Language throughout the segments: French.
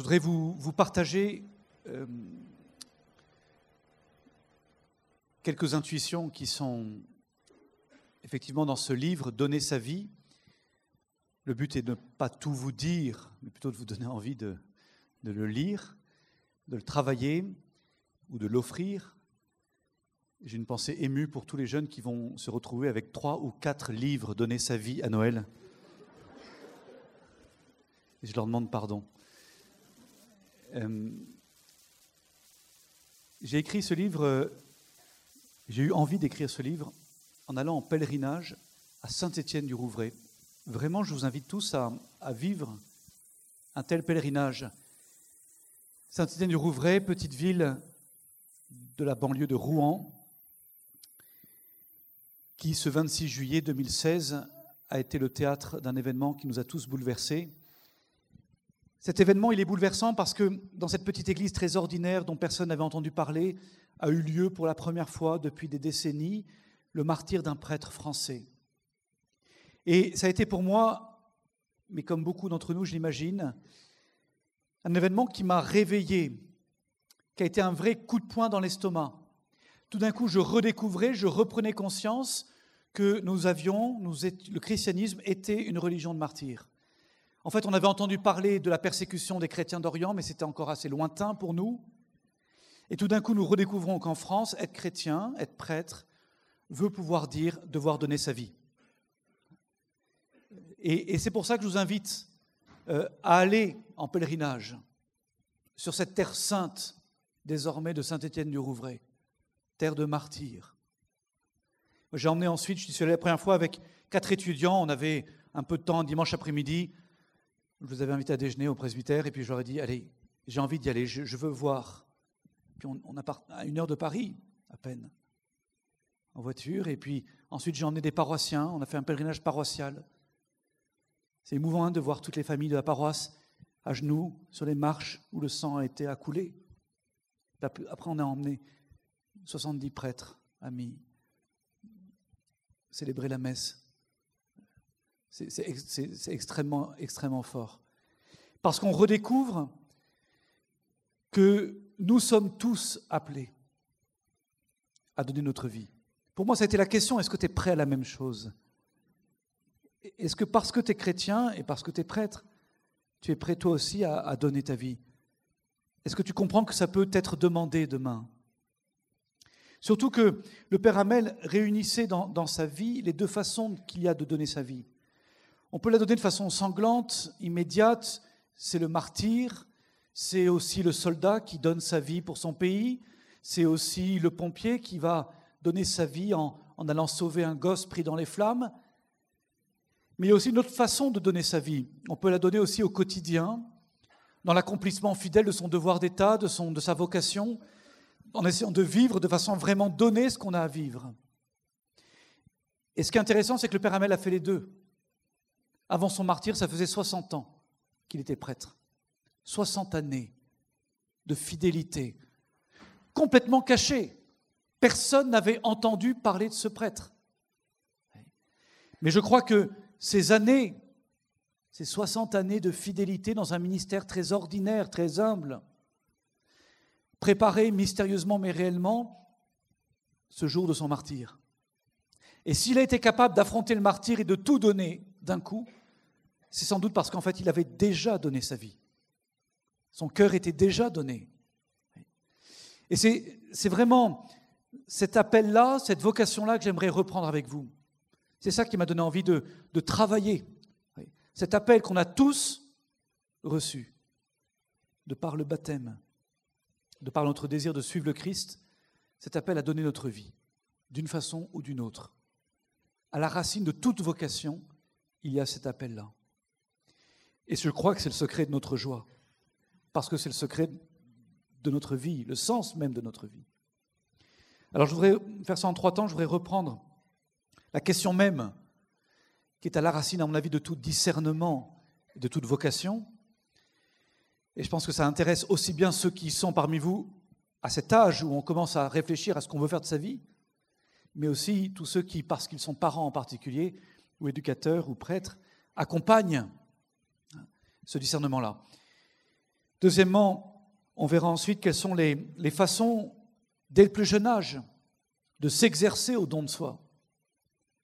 voudrais vous, partager euh, quelques intuitions qui sont effectivement dans ce livre, Donner sa vie. Le but est de ne pas tout vous dire, mais plutôt de vous donner envie de, de le lire, de le travailler ou de l'offrir. J'ai une pensée émue pour tous les jeunes qui vont se retrouver avec trois ou quatre livres Donner sa vie à Noël. Et je leur demande pardon. Euh, j'ai écrit ce livre, euh, j'ai eu envie d'écrire ce livre en allant en pèlerinage à Saint-Étienne-du-Rouvray. Vraiment, je vous invite tous à, à vivre un tel pèlerinage. Saint-Étienne-du-Rouvray, petite ville de la banlieue de Rouen, qui ce 26 juillet 2016 a été le théâtre d'un événement qui nous a tous bouleversés. Cet événement, il est bouleversant parce que dans cette petite église très ordinaire dont personne n'avait entendu parler, a eu lieu pour la première fois depuis des décennies le martyr d'un prêtre français. Et ça a été pour moi, mais comme beaucoup d'entre nous, je l'imagine, un événement qui m'a réveillé, qui a été un vrai coup de poing dans l'estomac. Tout d'un coup, je redécouvrais, je reprenais conscience que nous avions, le christianisme était une religion de martyrs. En fait, on avait entendu parler de la persécution des chrétiens d'Orient, mais c'était encore assez lointain pour nous. Et tout d'un coup, nous redécouvrons qu'en France, être chrétien, être prêtre, veut pouvoir dire devoir donner sa vie. Et, c'est pour ça que je vous invite euh, à aller en pèlerinage sur cette terre sainte, désormais de Saint-Étienne-du-Rouvray, terre de martyrs. J'ai emmené ensuite, je suis allé la première fois avec quatre étudiants, on avait un peu de temps dimanche après-midi, je vous avais invité à déjeuner au presbytère et puis j'aurais dit, allez, j'ai envie d'y aller, je, veux voir. Puis on, a à une heure de Paris, à peine, en voiture. Et puis ensuite j'ai emmené des paroissiens, on a fait un pèlerinage paroissial. C'est émouvant hein, de voir toutes les familles de la paroisse à genoux sur les marches où le sang a été accoulé. Après on a emmené 70 prêtres, amis, célébrer la messe c'est extrêmement, fort. Parce qu'on redécouvre que nous sommes tous appelés à donner notre vie. Pour moi, ça a été la question, est-ce que tu es prêt à la même chose? Est-ce que parce que tu es chrétien et parce que tu es prêtre, tu es prêt toi aussi à, donner ta vie? Est-ce que tu comprends que ça peut être demandé demain? Surtout que le Père Hamel réunissait dans sa vie les deux façons qu'il y a de donner sa vie. On peut la donner de façon sanglante, immédiate. C'est le martyr, c'est aussi le soldat qui donne sa vie pour son pays, c'est aussi le pompier qui va donner sa vie en, allant sauver un gosse pris dans les flammes. Mais il y a aussi une autre façon de donner sa vie. On peut la donner aussi au quotidien, dans l'accomplissement fidèle de son devoir d'État, de, sa vocation, en essayant de vivre de façon vraiment donner ce qu'on a à vivre. Et ce qui est intéressant, c'est que le Père Hamel a fait les deux. Avant son martyr, ça faisait 60 ans qu'il était prêtre. 60 années de fidélité, complètement caché. Personne n'avait entendu parler de ce prêtre. Mais je crois que ces années, ces 60 années de fidélité dans un ministère très ordinaire, très humble, préparé mystérieusement mais réellement ce jour de son martyr. Et s'il a été capable d'affronter le martyr et de tout donner d'un coup, c'est sans doute parce qu'en fait, il avait déjà donné sa vie. Son cœur était déjà donné. Et c'est vraiment cet appel-là, cette vocation-là que j'aimerais reprendre avec vous. C'est ça qui m'a donné envie de, travailler. Cet appel qu'on a tous reçu, de par le baptême, de par notre désir de suivre le Christ, cet appel à donner notre vie, d'une façon ou d'une autre. À la racine de toute vocation, il y a cet appel-là. Et je crois que c'est le secret de notre joie, parce que c'est le secret de notre vie, le sens même de notre vie. Alors je voudrais faire ça en trois temps, je voudrais reprendre la question même qui est à la racine, à mon avis, de tout discernement de toute vocation. Et je pense que ça intéresse aussi bien ceux qui sont parmi vous à cet âge où on commence à réfléchir à ce qu'on veut faire de sa vie, mais aussi tous ceux qui, parce qu'ils sont parents en particulier, ou éducateurs ou prêtres, accompagnent ce discernement-là. Deuxièmement, on verra ensuite quelles sont les, façons, dès le plus jeune âge, de s'exercer au don de soi,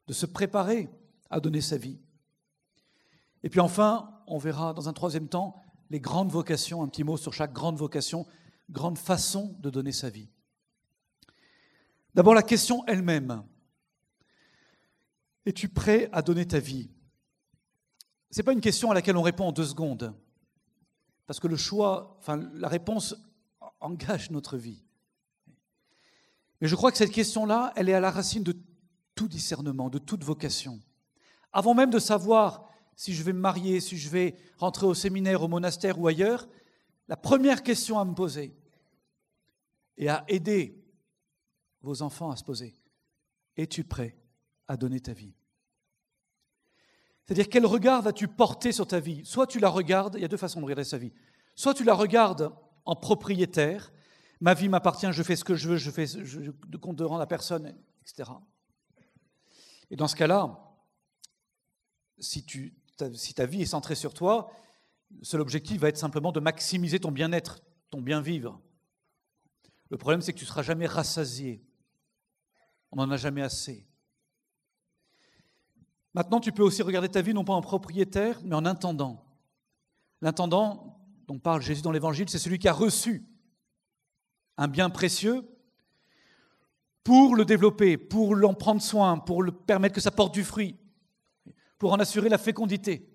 de se préparer à donner sa vie. Et puis enfin, on verra dans un troisième temps les grandes vocations, un petit mot sur chaque grande vocation, grande façon de donner sa vie. D'abord la question elle-même. Es-tu prêt à donner ta vie? Ce n'est pas une question à laquelle on répond en deux secondes, parce que le choix, enfin la réponse engage notre vie. Mais je crois que cette question-là, elle est à la racine de tout discernement, de toute vocation. Avant même de savoir si je vais me marier, si je vais rentrer au séminaire, au monastère ou ailleurs, la première question à me poser et à aider vos enfants à se poser, es-tu prêt à donner ta vie? C'est-à-dire quel regard vas-tu porter sur ta vie? Soit tu la regardes, il y a deux façons de regarder sa vie, soit tu la regardes en propriétaire, ma vie m'appartient, je fais ce que je veux, je fais de compte de rendre à personne, etc. Et dans ce cas-là, si, si ta vie est centrée sur toi, seul objectif va être simplement de maximiser ton bien-être, ton bien-vivre. Le problème, c'est que tu ne seras jamais rassasié. On n'en a jamais assez. Maintenant, tu peux aussi regarder ta vie non pas en propriétaire, mais en intendant. L'intendant dont parle Jésus dans l'Évangile, c'est celui qui a reçu un bien précieux pour le développer, pour l'en prendre soin, pour le permettre que ça porte du fruit, pour en assurer la fécondité.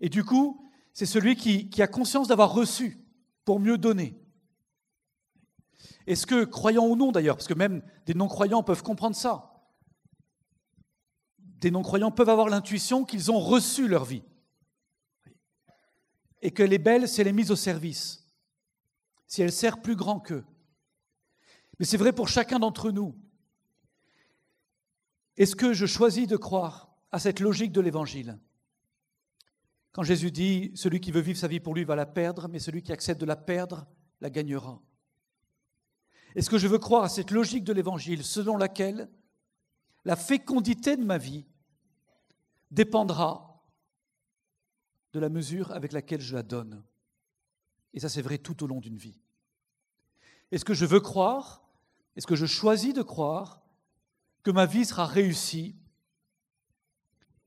Et du coup, c'est celui qui, qui a conscience d'avoir reçu pour mieux donner. Est-ce que, croyants ou non d'ailleurs, parce que même des non-croyants peuvent comprendre ça, des non-croyants peuvent avoir l'intuition qu'ils ont reçu leur vie et que les belles, c'est les mises au service, si elle sert plus grand qu'eux. Mais c'est vrai pour chacun d'entre nous. Est-ce que je choisis de croire à cette logique de l'Évangile? Quand Jésus dit, celui qui veut vivre sa vie pour lui va la perdre, mais celui qui accepte de la perdre la gagnera. Est-ce que je veux croire à cette logique de l'Évangile selon laquelle la fécondité de ma vie dépendra de la mesure avec laquelle je la donne Et ça, c'est vrai tout au long d'une vie. Est-ce que je veux croire, est-ce que je choisis de croire que ma vie sera réussie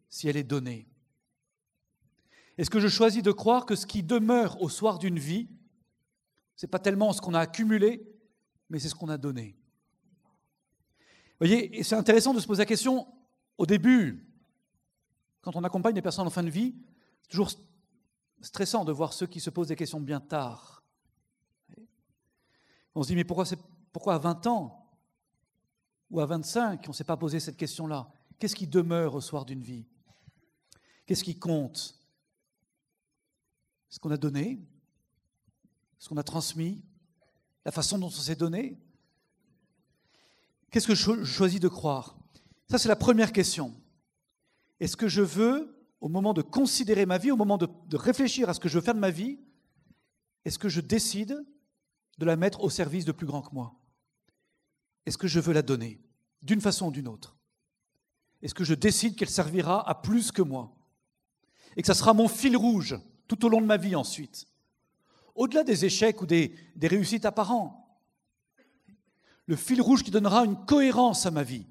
si elle est donnée? Est-ce que je choisis de croire que ce qui demeure au soir d'une vie, ce n'est pas tellement ce qu'on a accumulé, mais c'est ce qu'on a donné? Voyez, c'est intéressant de se poser la question au début, quand on accompagne des personnes en fin de vie, c'est toujours stressant de voir ceux qui se posent des questions bien tard. On se dit, mais pourquoi, pourquoi à 20 ans ou à 25, on ne s'est pas posé cette question-là? Qu'est-ce qui demeure au soir d'une vie? Qu'est-ce qui compte? Ce qu'on a donné Ce qu'on a transmis la façon dont on s'est donné Qu'est-ce que je choisis de croire? Ça, c'est la première question. Est-ce que je veux, au moment de considérer ma vie, au moment de, réfléchir à ce que je veux faire de ma vie, est-ce que je décide de la mettre au service de plus grand que moi? Est-ce que je veux la donner, d'une façon ou d'une autre? Est-ce que je décide qu'elle servira à plus que moi? Et que ça sera mon fil rouge tout au long de ma vie ensuite au-delà des échecs ou des, réussites apparents. Le fil rouge qui donnera une cohérence à ma vie.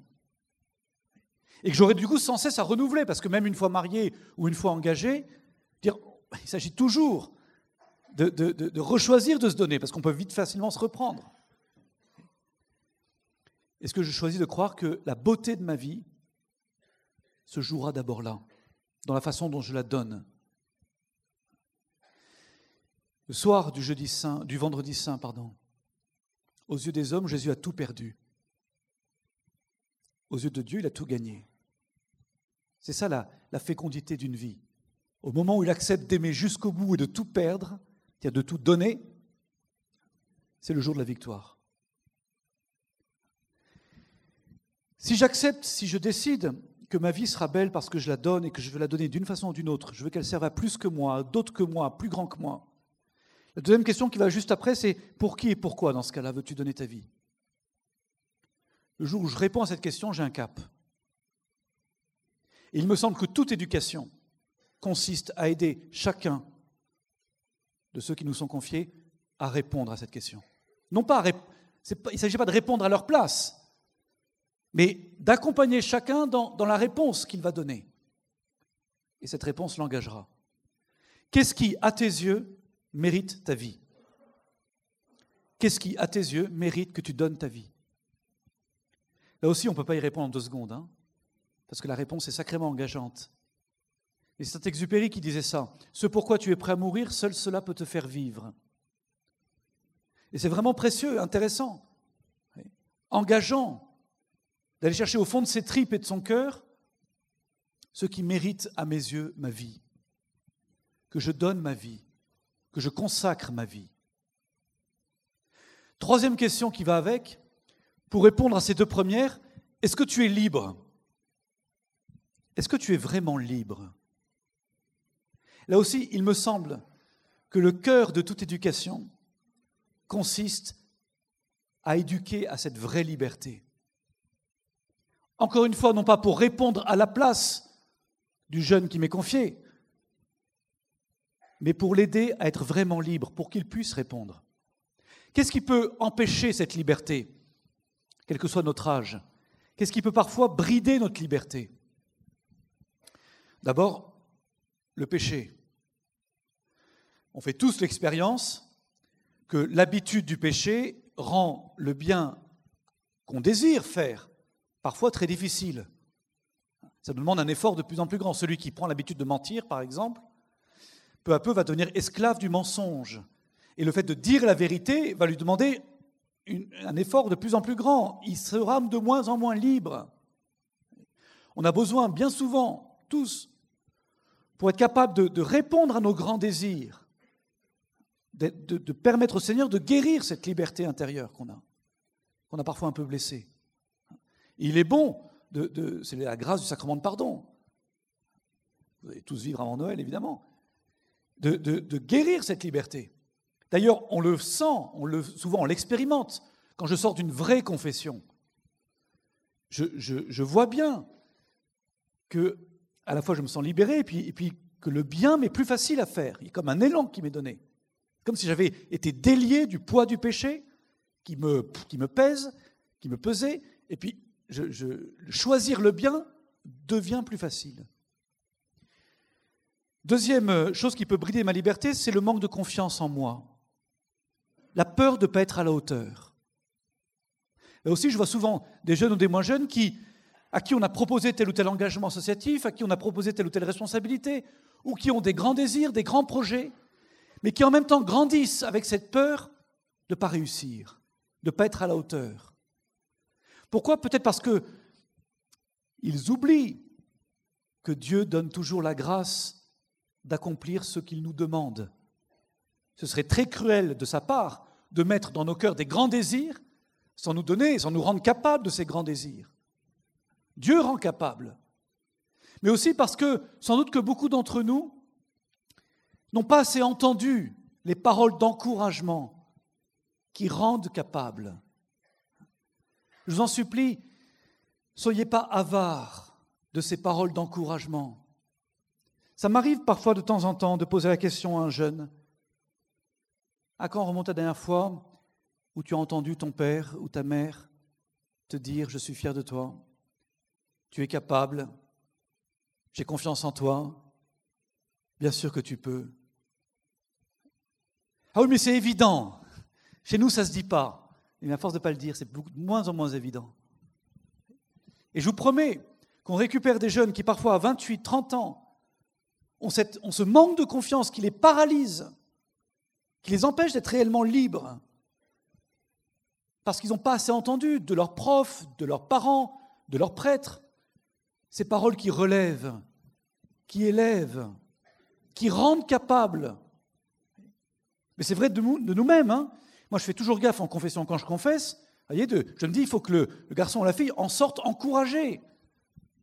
Et que j'aurai du coup sans cesse à renouveler, parce que même une fois marié ou une fois engagé, il s'agit toujours de, de, de, rechoisir de se donner, parce qu'on peut vite facilement se reprendre. Est-ce que je choisis de croire que la beauté de ma vie se jouera d'abord là, dans la façon dont je la donne? Le soir du jeudi saint, du vendredi saint, pardon, aux yeux des hommes, Jésus a tout perdu. Aux yeux de Dieu, il a tout gagné. C'est ça la, fécondité d'une vie. Au moment où il accepte d'aimer jusqu'au bout et de tout perdre, c'est-à-dire de tout donner, c'est le jour de la victoire. Si j'accepte, si je décide que ma vie sera belle parce que je la donne et que je veux la donner d'une façon ou d'une autre, je veux qu'elle serve à plus que moi, d'autres que moi, plus grand que moi, la deuxième question qui va juste après, c'est pour qui et pourquoi dans ce cas-là veux-tu donner ta vie? Le jour où je réponds à cette question, j'ai un cap. Il me semble que toute éducation consiste à aider chacun de ceux qui nous sont confiés à répondre à cette question. Non pas, il ne s'agit pas de répondre à leur place, mais d'accompagner chacun dans la réponse qu'il va donner. Et cette réponse l'engagera. Qu'est-ce qui, à tes yeux, mérite ta vie Qu'est-ce qui, à tes yeux, mérite que tu donnes ta vie? Là aussi, on ne peut pas y répondre en deux secondes, hein, parce que la réponse est sacrément engageante. Et c'est Saint-Exupéry qui disait ça. Ce pourquoi tu es prêt à mourir, seul cela peut te faire vivre. Et c'est vraiment précieux, intéressant, engageant d'aller chercher au fond de ses tripes et de son cœur ce qui mérite à mes yeux ma vie, que je donne ma vie, que je consacre ma vie. Troisième question qui va avec, pour répondre à ces deux premières, est-ce que tu es libre? Est-ce que tu es vraiment libre? Là aussi, il me semble que le cœur de toute éducation consiste à éduquer à cette vraie liberté. Encore une fois, non pas pour répondre à la place du jeune qui m'est confié, mais pour l'aider à être vraiment libre, pour qu'il puisse répondre. Qu'est-ce qui peut empêcher cette liberté, quel que soit notre âge? Qu'est-ce qui peut parfois brider notre liberté? D'abord, le péché. On fait tous l'expérience que l'habitude du péché rend le bien qu'on désire faire parfois très difficile. Ça demande un effort de plus en plus grand. Celui qui prend l'habitude de mentir, par exemple, peu à peu va devenir esclave du mensonge. Et le fait de dire la vérité va lui demander un effort de plus en plus grand. Il sera de moins en moins libre. On a besoin, bien souvent, tous, pour être capable de, répondre à nos grands désirs, de, permettre au Seigneur de guérir cette liberté intérieure qu'on a, qu'on a parfois un peu blessée. Il est bon, c'est la grâce du sacrement de pardon. Vous allez tous vivre avant Noël, évidemment de, guérir cette liberté. D'ailleurs, on le sent, on le, souvent on l'expérimente. Quand je sors d'une vraie confession, je, vois bien que à la fois je me sens libéré et puis, que le bien m'est plus facile à faire. Il y a comme un élan qui m'est donné. Comme si j'avais été délié du poids du péché qui me, qui me pèse, qui me pesait, et puis je, choisir le bien devient plus facile. Deuxième euh, chose qui peut brider ma liberté, c'est le manque de confiance en moi. La peur de ne pas être à la hauteur. Et aussi, je vois souvent des jeunes ou des moins jeunes qui, à qui on a proposé tel ou tel engagement associatif, à qui on a proposé telle ou telle responsabilité, ou qui ont des grands désirs, des grands projets, mais qui en même temps grandissent avec cette peur de ne pas réussir, de ne pas être à la hauteur. Pourquoi? Peut-être parce que ils oublient que Dieu donne toujours la grâce d'accomplir ce qu'il nous demande. Ce serait très cruel de sa part de mettre dans nos cœurs des grands désirs sans nous donner, sans nous rendre capables de ces grands désirs. Dieu rend capable. Mais aussi parce que sans doute que beaucoup d'entre nous n'ont pas assez entendu les paroles d'encouragement qui rendent capables. Je vous en supplie, soyez pas avares de ces paroles d'encouragement. Ça m'arrive parfois de temps en temps de poser la question à un jeune À quand remonte la dernière fois où tu as entendu ton père ou ta mère te dire Je suis fier de toi, tu es capable, j'ai confiance en toi, bien sûr que tu peux. Ah oui, mais c'est évident. Chez nous, ça ne se dit pas. Mais à force de ne pas le dire, c'est de moins en moins évident. Et je vous promets qu'on récupère des jeunes qui, parfois à 28, 30 ans, ont, ce manque de confiance qui les paralyse, qui les empêche d'être réellement libres, parce qu'ils n'ont pas assez entendu de leurs profs, de leurs parents, de leurs prêtres, ces paroles qui relèvent, qui élèvent, qui rendent capables. Mais c'est vrai de nous-mêmes. Hein. Moi, je fais toujours gaffe en confession quand je confesse. Voyez, je me dis, il faut que le, le garçon ou la fille en sorte encouragé.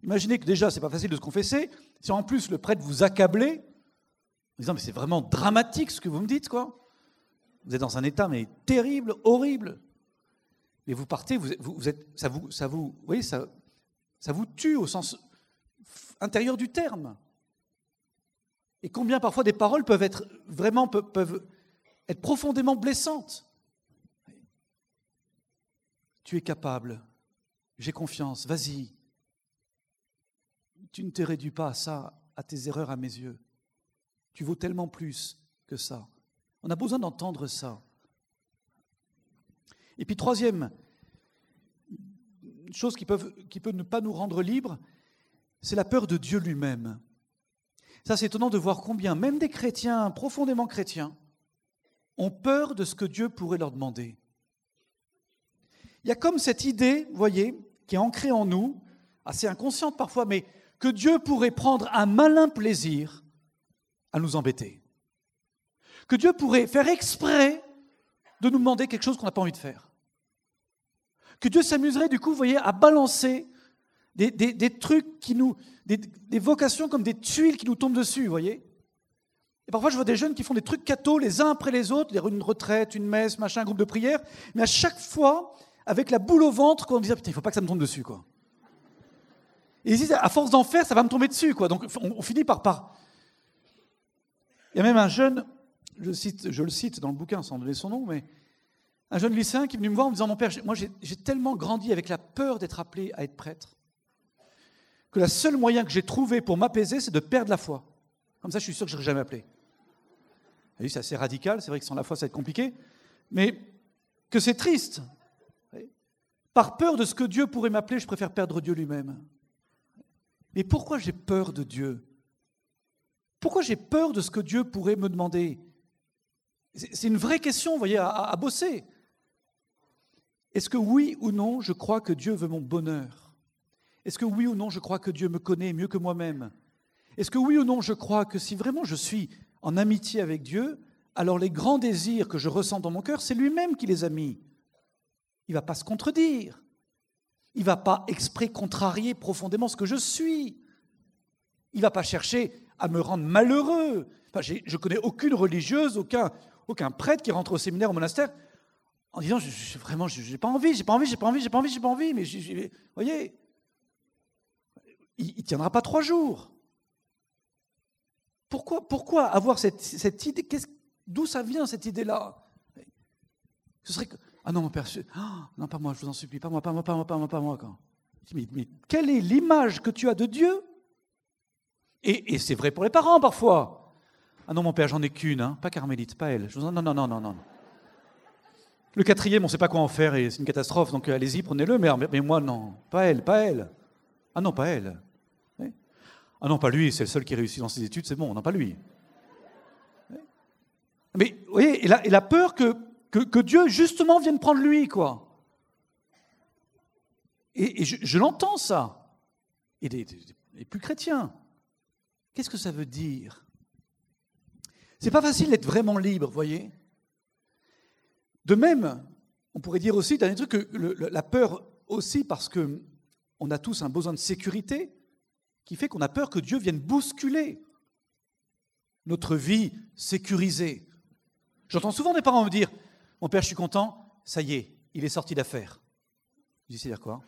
Imaginez que déjà, c'est pas facile de se confesser. Si en plus le prêtre vous accablait, en disant, mais c'est vraiment dramatique ce que vous me dites, quoi. Vous êtes dans un état, mais terrible, horrible. Mais vous partez, vous, vous êtes, ça vous, ça vous, voyez, ça, ça vous tue au sens intérieur du terme. Et combien parfois des paroles peuvent être vraiment peuvent être profondément blessante. Tu es capable, j'ai confiance, vas-y. Tu ne te réduis pas à ça, à tes erreurs à mes yeux. Tu vaux tellement plus que ça. On a besoin d'entendre ça. Et puis troisième chose qui, qui peut ne pas nous rendre libres, c'est la peur de Dieu lui-même. Ça, c'est étonnant de voir combien même des chrétiens profondément chrétiens ont peur de ce que Dieu pourrait leur demander. Il y a comme cette idée, vous voyez, qui est ancrée en nous, assez inconsciente parfois, mais que Dieu pourrait prendre un malin plaisir à nous embêter. Que Dieu pourrait faire exprès de nous demander quelque chose qu'on n'a pas envie de faire. Que Dieu s'amuserait du coup, voyez, à balancer des, trucs qui nous, des, vocations comme des tuiles qui nous tombent dessus, voyez. Et parfois, je vois des jeunes qui font des trucs cathos les uns après les autres, une retraite, une messe, machin, un groupe de prière, mais à chaque fois, avec la boule au ventre, qu'on disait, putain, il ne faut pas que ça me tombe dessus, quoi. Et ils disent, à force d'en faire, ça va me tomber dessus, quoi. Donc, on, finit par. Il y a même un jeune, je, le cite dans le bouquin sans donner son nom, mais un jeune lycéen qui est venu me voir en me disant, mon père, moi, j'ai tellement grandi avec la peur d'être appelé à être prêtre que le seul moyen que j'ai trouvé pour m'apaiser, c'est de perdre la foi. Comme ça, je suis sûr que je ne serai jamais appelé. C'est assez radical, c'est vrai que sans la foi, ça va être compliqué, mais que c'est triste. Par peur de ce que Dieu pourrait m'appeler, je préfère perdre Dieu lui-même. Mais pourquoi j'ai peur de Dieu? Pourquoi j'ai peur de ce que Dieu pourrait me demander? C'est une vraie question, vous voyez, à, bosser. Est-ce que oui ou non, je crois que Dieu veut mon bonheur? Est-ce que oui ou non, je crois que Dieu me connaît mieux que moi-même? Est-ce que oui ou non, je crois que si vraiment je suis en amitié avec Dieu, alors les grands désirs que je ressens dans mon cœur, c'est lui-même qui les a mis. Il ne va pas se contredire. Il ne va pas exprès contrarier profondément ce que je suis. Il ne va pas chercher à me rendre malheureux. Enfin, je ne connais aucune religieuse, aucun, aucun prêtre qui rentre au séminaire, au monastère, en disant vraiment, je n'ai pas envie, j'ai pas envie, j'ai pas envie, j'ai pas envie, j'ai pas envie. Mais vous voyez, il ne tiendra pas trois jours. Pourquoi, pourquoi avoir cette, cette idée? D'où ça vient cette idée-là? Ce serait. Ah non, mon père, ah, non, pas moi, je vous en supplie, pas moi, pas moi, pas moi, pas moi, pas moi. Quand. Mais, mais quelle est l'image que tu as de Dieu? Et, et c'est vrai pour les parents parfois. Ah non, mon père, j'en ai qu'une, hein, pas Carmélite, pas elle. Je vous en... Non, non, non, non, non. Le quatrième, on ne sait pas quoi en faire et c'est une catastrophe, donc allez-y, prenez-le, mais, mais moi, non, pas elle, pas elle. Ah non, pas elle. Ah non, pas lui, c'est le seul qui réussit dans ses études, c'est bon, non, pas lui. Mais vous voyez, il a, peur que, que, Dieu justement vienne prendre lui, quoi. Et, je, l'entends ça. Et les, plus chrétiens, qu'est-ce que ça veut dire? C'est pas facile d'être vraiment libre, voyez? De même, on pourrait dire aussi, dernier truc, que la peur aussi parce que on a tous un besoin de sécurité qui fait qu'on a peur que Dieu vienne bousculer notre vie sécurisée. J'entends souvent des parents me dire Mon père, je suis content, ça y est, il est sorti d'affaires. Je dis C'est dire quoi?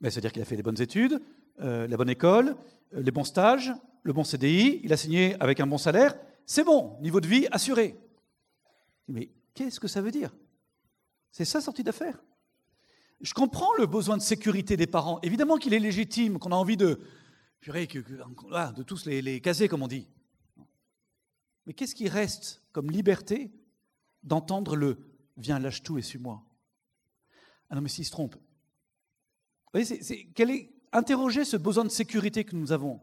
Ben, C'est-à-dire qu'il a fait les bonnes études, euh, la bonne école, euh, les bons stages, le bon CDI, il a signé avec un bon salaire, c'est bon, niveau de vie assuré. Mais qu'est-ce que ça veut dire? C'est ça sorti d'affaires Je comprends le besoin de sécurité des parents. Évidemment qu'il est légitime, qu'on a envie de, que, de tous les caser, comme on dit. Mais qu'est-ce qui reste comme liberté d'entendre le viens, lâche tout et suis-moi Ah non, mais s'il se trompe. Vous voyez, c'est, quel est, interroger ce besoin de sécurité que nous avons.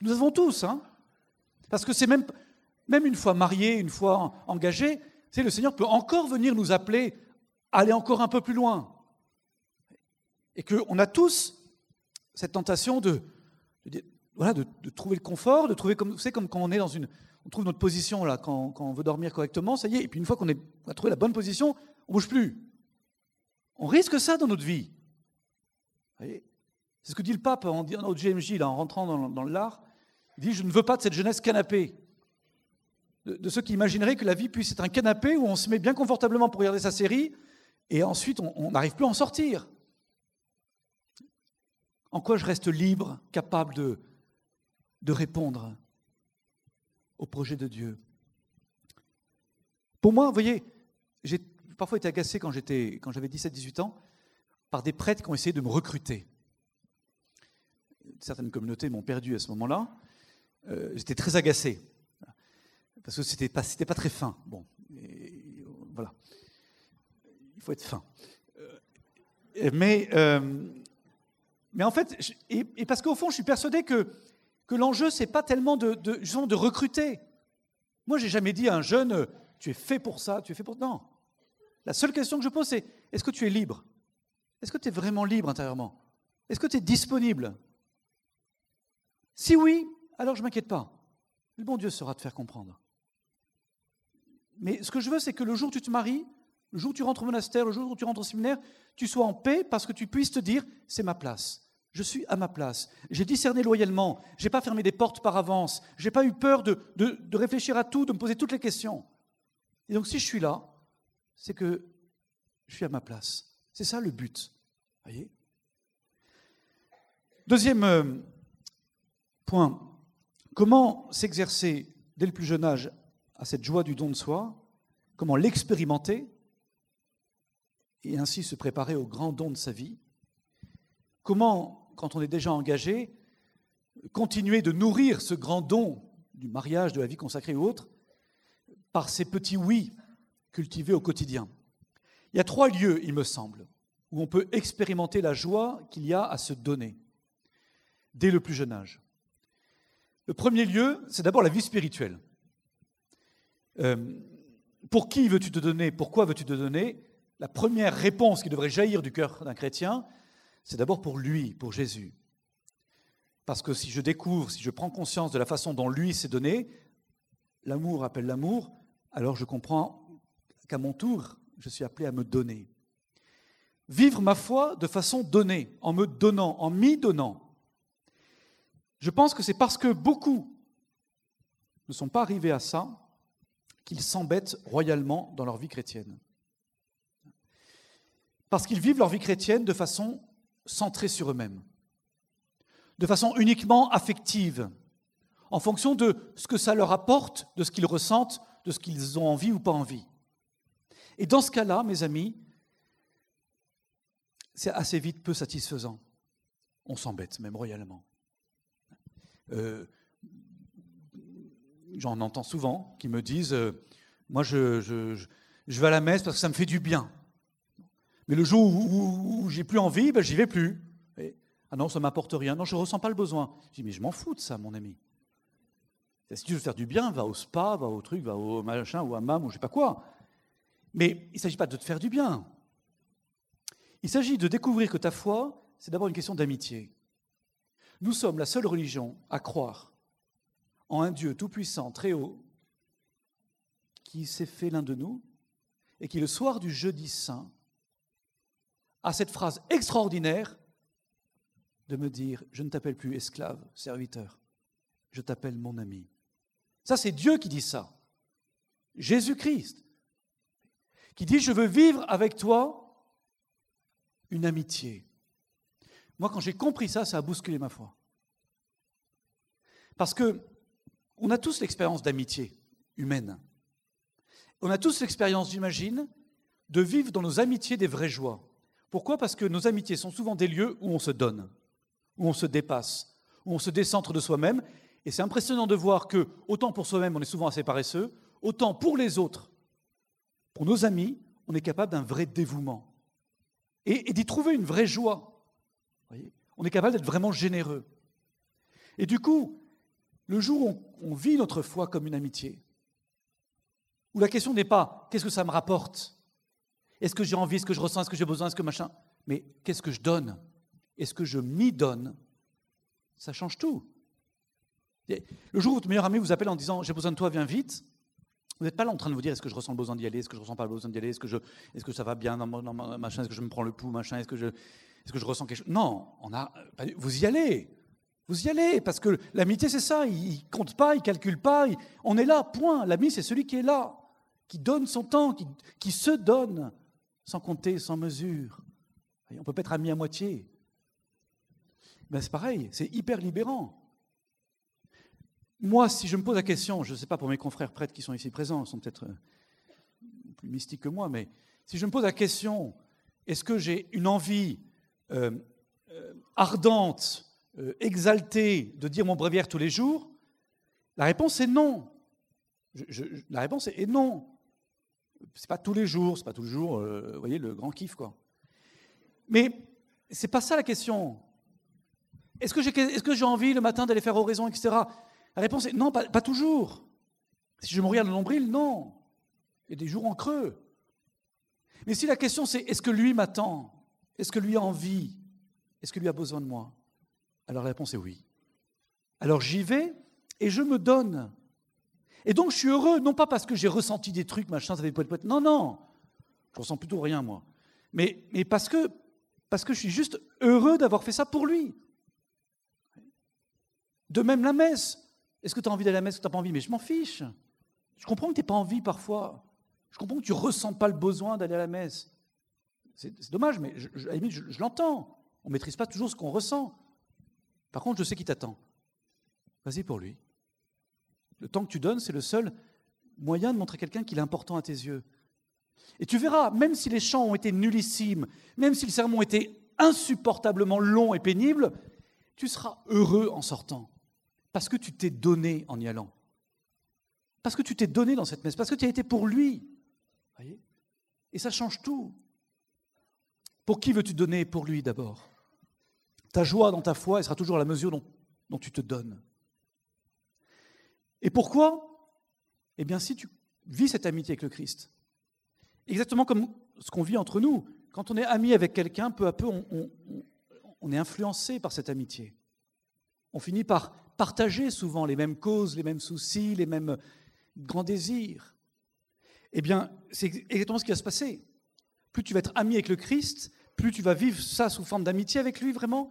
Nous avons tous, hein Parce que c'est même, même une fois marié, une fois engagé, c'est le Seigneur peut encore venir nous appeler à aller encore un peu plus loin. Et qu'on a tous cette tentation de de, voilà, de, trouver le confort, de trouver comme, c'est comme quand on est dans une, on trouve notre position là, quand, on veut dormir correctement, ça y est. Et puis une fois qu'on a trouvé la bonne position, on bouge plus. On risque ça dans notre vie. C'est ce que dit le pape en, au GMJ, en rentrant dans, dans l'art. Il dit Je ne veux pas de cette jeunesse canapé. De, ceux qui imagineraient que la vie puisse être un canapé où on se met bien confortablement pour regarder sa série et ensuite on n'arrive plus à en sortir. En quoi je reste libre, capable de répondre? Au projet de Dieu Pour moi, vous voyez, j'ai parfois été agacé quand j'étais, quand j'avais 17-18 ans par des prêtres qui ont essayé de me recruter. Certaines communautés m'ont perdu à ce moment-là. Euh, j'étais très agacé parce que c'était pas, c'était pas très fin. Bon, voilà, il faut être fin. Euh, mais, euh, mais en fait, et, parce qu'au fond, je suis persuadé que, que l'enjeu, c'est pas tellement de, de, de recruter. Moi, j'ai jamais dit à un jeune, tu es fait pour ça, tu es fait pour. Non. La seule question que je pose, c'est est-ce que tu es libre? Est-ce que tu es vraiment libre intérieurement? Est-ce que tu es disponible? Si oui, alors je m'inquiète pas. Le bon Dieu saura te faire comprendre. Mais ce que je veux, c'est que le jour où tu te maries, le jour où tu rentres au monastère, le jour où tu rentres au séminaire, tu sois en paix parce que tu puisses te dire c'est ma place. Je suis à ma place. J'ai discerné loyalement. Je n'ai pas fermé des portes par avance. Je n'ai pas eu peur de, de, réfléchir à tout, de me poser toutes les questions. Et donc, si je suis là, c'est que je suis à ma place. C'est ça le but. Voyez? Deuxième euh, point. Comment s'exercer dès le plus jeune âge à cette joie du don de soi, comment l'expérimenter? Et ainsi se préparer au grand don de sa vie, comment, quand on est déjà engagé, continuer de nourrir ce grand don du mariage, de la vie consacrée ou autre, par ces petits oui cultivés au quotidien. Il y a trois lieux, il me semble, où on peut expérimenter la joie qu'il y a à se donner dès le plus jeune âge. Le premier lieu, c'est d'abord la vie spirituelle. Euh, pour qui veux-tu te donner? Pourquoi veux-tu te donner? La première réponse qui devrait jaillir du cœur d'un chrétien, c'est d'abord pour lui, pour Jésus. Parce que si je découvre, si je prends conscience de la façon dont lui s'est donné, l'amour appelle l'amour, alors je comprends qu'à mon tour, je suis appelé à me donner. Vivre ma foi de façon donnée, en me donnant, en m'y donnant. Je pense que c'est parce que beaucoup ne sont pas arrivés à ça qu'ils s'embêtent royalement dans leur vie chrétienne. Parce qu'ils vivent leur vie chrétienne de façon centrée sur eux-mêmes, de façon uniquement affective, en fonction de ce que ça leur apporte, de ce qu'ils ressentent, de ce qu'ils ont envie ou pas envie. Et dans ce cas-là, mes amis, c'est assez vite peu satisfaisant. On s'embête, même royalement. Euh, j'en entends souvent qui me disent euh, Moi, je, vais à la messe parce que ça me fait du bien. Mais le jour où, j'ai plus envie, ben, j'y vais plus. ah non, ça m'apporte rien. Non, je ne ressens pas le besoin. Je dis Mais je m'en fous de ça, mon ami. Si tu veux faire du bien, va au spa, va au truc, va au machin, ou à mam, ou je sais pas quoi. Mais il ne s'agit pas de te faire du bien. Il s'agit de découvrir que ta foi, c'est d'abord une question d'amitié. Nous sommes la seule religion à croire en un Dieu tout-puissant, très haut, qui s'est fait l'un de nous, et qui le soir du jeudi saint a cette phrase extraordinaire de me dire, je ne t'appelle plus esclave, serviteur, je t'appelle mon ami. Ça, c'est Dieu qui dit ça. Jésus-Christ, qui dit, je veux vivre avec toi une amitié. Moi, quand j'ai compris ça, ça a bousculé ma foi. Parce que on a tous l'expérience d'amitié humaine. On a tous l'expérience, j'imagine, de vivre dans nos amitiés des vraies joies. Pourquoi? Parce que nos amitiés sont souvent des lieux où on se donne, où on se dépasse, où on se décentre de soi-même. Et c'est impressionnant de voir que, autant pour soi-même, on est souvent assez paresseux, autant pour les autres, pour nos amis, on est capable d'un vrai dévouement. Et, d'y trouver une vraie joie. on est capable d'être vraiment généreux. Et du coup, le jour où on vit notre foi comme une amitié, où la question n'est pas qu'est-ce que ça me rapporte? Est-ce que j'ai envie Est-ce que je ressens Est-ce que j'ai besoin Est-ce que machin Mais qu'est-ce que je donne Est-ce que je m'y donne Ça change tout. Le jour où votre meilleur ami vous appelle en disant j'ai besoin de toi, viens vite, vous n'êtes pas là en train de vous dire est-ce que je ressens le besoin d'y aller, est-ce que je ressens pas le besoin d'y aller, est-ce que, je, est-ce que ça va bien dans, machin, est-ce que je me prends le pouls, machin, est-ce que je, est-ce que je ressens quelque chose Non, on a, vous y allez. Vous y allez, parce que l'amitié, c'est ça. Il ne compte pas, il ne calcule pas. on est là, point. L'ami, c'est celui qui est là, qui donne son temps, qui, se donne, sans compter, sans mesure. on peut pas être ami à moitié. Ben, c'est pareil, c'est hyper libérant. Moi, si je me pose la question, je ne sais pas pour mes confrères prêtres qui sont ici présents, sont peut-être. plus mystique que moi, mais si je me pose la question, est-ce que j'ai une envie euh, euh, ardente, euh, exaltée de dire mon bréviaire tous les jours? La réponse est non. la réponse est, non. C'est pas tous les jours, c'est pas tous les jours, vous voyez, le grand kiff, quoi. Mais c'est pas ça la question. Est-ce que j'ai envie le matin d'aller faire oraison, etc. La réponse est non, pas, pas toujours. Si je me regarde le nombril, non. Il y a des jours en creux. Mais si la question c'est est-ce que lui m'attend? Est-ce que lui a envie? Est-ce que lui a besoin de moi? Alors la réponse est oui. Alors j'y vais et je me donne. Et donc je suis heureux, non pas parce que j'ai ressenti des trucs, machin, ça fait poète poète. Non, non. Je ressens plutôt rien, moi. Mais, parce, que, parce que je suis juste heureux d'avoir fait ça pour lui. De même la messe. Est-ce que tu as envie d'aller à la messe ou tu n'as pas envie? Mais je m'en fiche. Je comprends que tu n'aies pas envie parfois. Je comprends que tu ne ressens pas le besoin d'aller à la messe. C'est dommage, mais je, à la l'entends. On ne maîtrise pas toujours ce qu'on ressent. Par contre, je sais qui t'attend. Vas-y pour lui. Le temps que tu donnes, c'est le seul moyen de montrer quelqu'un qu'il est important à tes yeux. Et tu verras, même si les chants ont été nullissimes, même si le sermon était insupportablement long et pénible, tu seras heureux en sortant, parce que tu t'es donné en y allant. Parce que tu t'es donné dans cette messe, parce que tu as été pour lui. Et ça change tout. Pour qui veux-tu donner? Pour lui d'abord. Ta joie dans ta foi, sera toujours à la mesure dont tu te donnes. Et pourquoi? Eh bien, si tu vis cette amitié avec le Christ, exactement comme ce qu'on vit entre nous, quand on est ami avec quelqu'un, peu à peu, on, est influencé par cette amitié. On finit par partager souvent les mêmes causes, les mêmes soucis, les mêmes grands désirs. Eh bien, c'est exactement ce qui va se passer. Plus tu vas être ami avec le Christ, plus tu vas vivre ça sous forme d'amitié avec lui vraiment,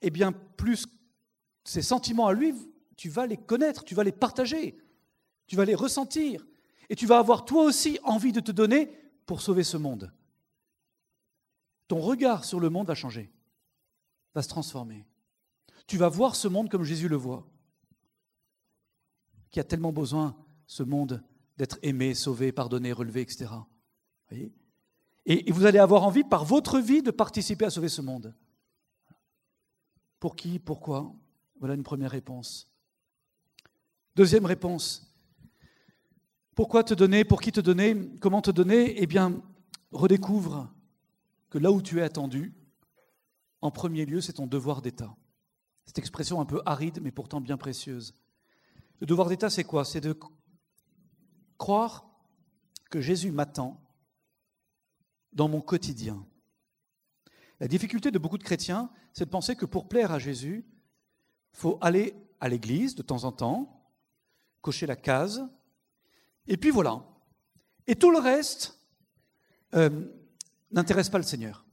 eh bien, plus ces sentiments à lui, tu vas les connaître, tu vas les partager, tu vas les ressentir, et tu vas avoir toi aussi envie de te donner pour sauver ce monde. Ton regard sur le monde va changer, va se transformer. Tu vas voir ce monde comme Jésus le voit, qui a tellement besoin, ce monde, d'être aimé, sauvé, pardonné, relevé, etc. et vous allez avoir envie, par votre vie, de participer à sauver ce monde. Pour qui? Pourquoi? Voilà une première réponse. Deuxième réponse. Pourquoi te donner Pour qui te donner Comment te donner? Eh bien, redécouvre que là où tu es attendu, en premier lieu, c'est ton devoir d'État. Cette expression un peu aride, mais pourtant bien précieuse. Le devoir d'État, c'est quoi? C'est de croire que Jésus m'attend dans mon quotidien. La difficulté de beaucoup de chrétiens, c'est de penser que pour plaire à Jésus, il faut aller à l'église de temps en temps, cocher la case, et puis voilà. Et tout le reste euh, n'intéresse pas le Seigneur.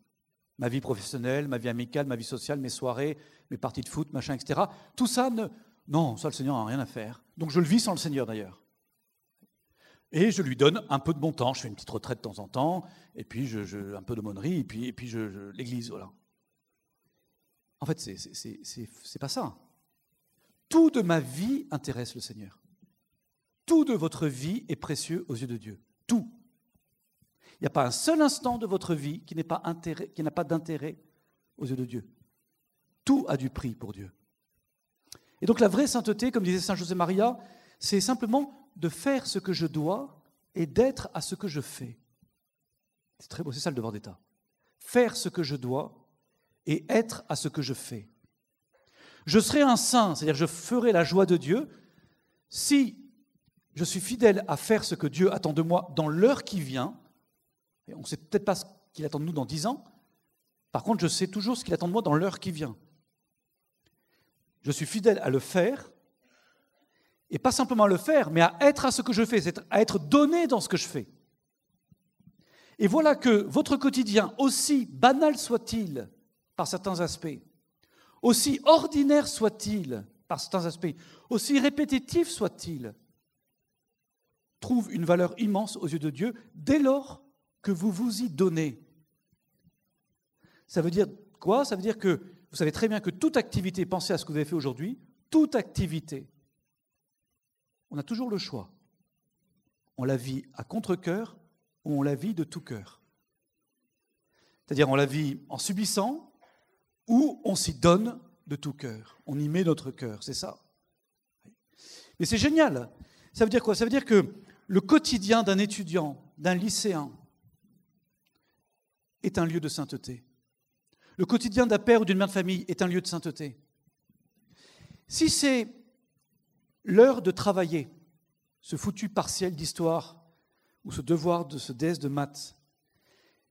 Ma vie professionnelle, ma vie amicale, ma vie sociale, mes soirées, mes parties de foot, machin, etc. Tout ça, ne... non, ça le Seigneur n'a rien à faire. Donc je le vis sans le Seigneur d'ailleurs. Et je lui donne un peu de bon temps. Je fais une petite retraite de temps en temps, et puis je, un peu d'aumônerie, et puis, et puis je, l'église, voilà. En fait, c'est pas ça. Tout de ma vie intéresse le Seigneur. Tout de votre vie est précieux aux yeux de Dieu. Tout. Il n'y a pas un seul instant de votre vie qui n'a pas, pas d'intérêt aux yeux de Dieu. Tout a du prix pour Dieu. Et donc la vraie sainteté, comme disait Saint José Maria, c'est simplement de faire ce que je dois et d'être à ce que je fais. C'est très beau, c'est ça le devoir d'État. Faire ce que je dois et être à ce que je fais. Je serai un saint, c'est-à-dire je ferai la joie de Dieu si je suis fidèle à faire ce que Dieu attend de moi dans l'heure qui vient. On ne sait peut-être pas ce qu'il attend de nous dans dix ans. Par contre, je sais toujours ce qu'il attend de moi dans l'heure qui vient. Je suis fidèle à le faire et pas simplement à le faire, mais à être à ce que je fais, à être donné dans ce que je fais. Et voilà que votre quotidien, aussi banal soit-il par certains aspects, aussi ordinaire soit-il par certains aspects, aussi répétitif soit-il, trouve une valeur immense aux yeux de Dieu dès lors que vous vous y donnez. Ça veut dire quoi? Ça veut dire que vous savez très bien que toute activité, pensez à ce que vous avez fait aujourd'hui, toute activité on a toujours le choix. On la vit à contre-coeur ou on la vit de tout cœur. C'est-à-dire on la vit en subissant ou on s'y donne de tout cœur. On y met notre cœur, c'est ça. Mais c'est génial. Ça veut dire quoi? Ça veut dire que le quotidien d'un étudiant, d'un lycéen, est un lieu de sainteté. Le quotidien d'un père ou d'une mère de famille est un lieu de sainteté. Si c'est l'heure de travailler, ce foutu partiel d'histoire ou ce devoir de ce déesse de maths,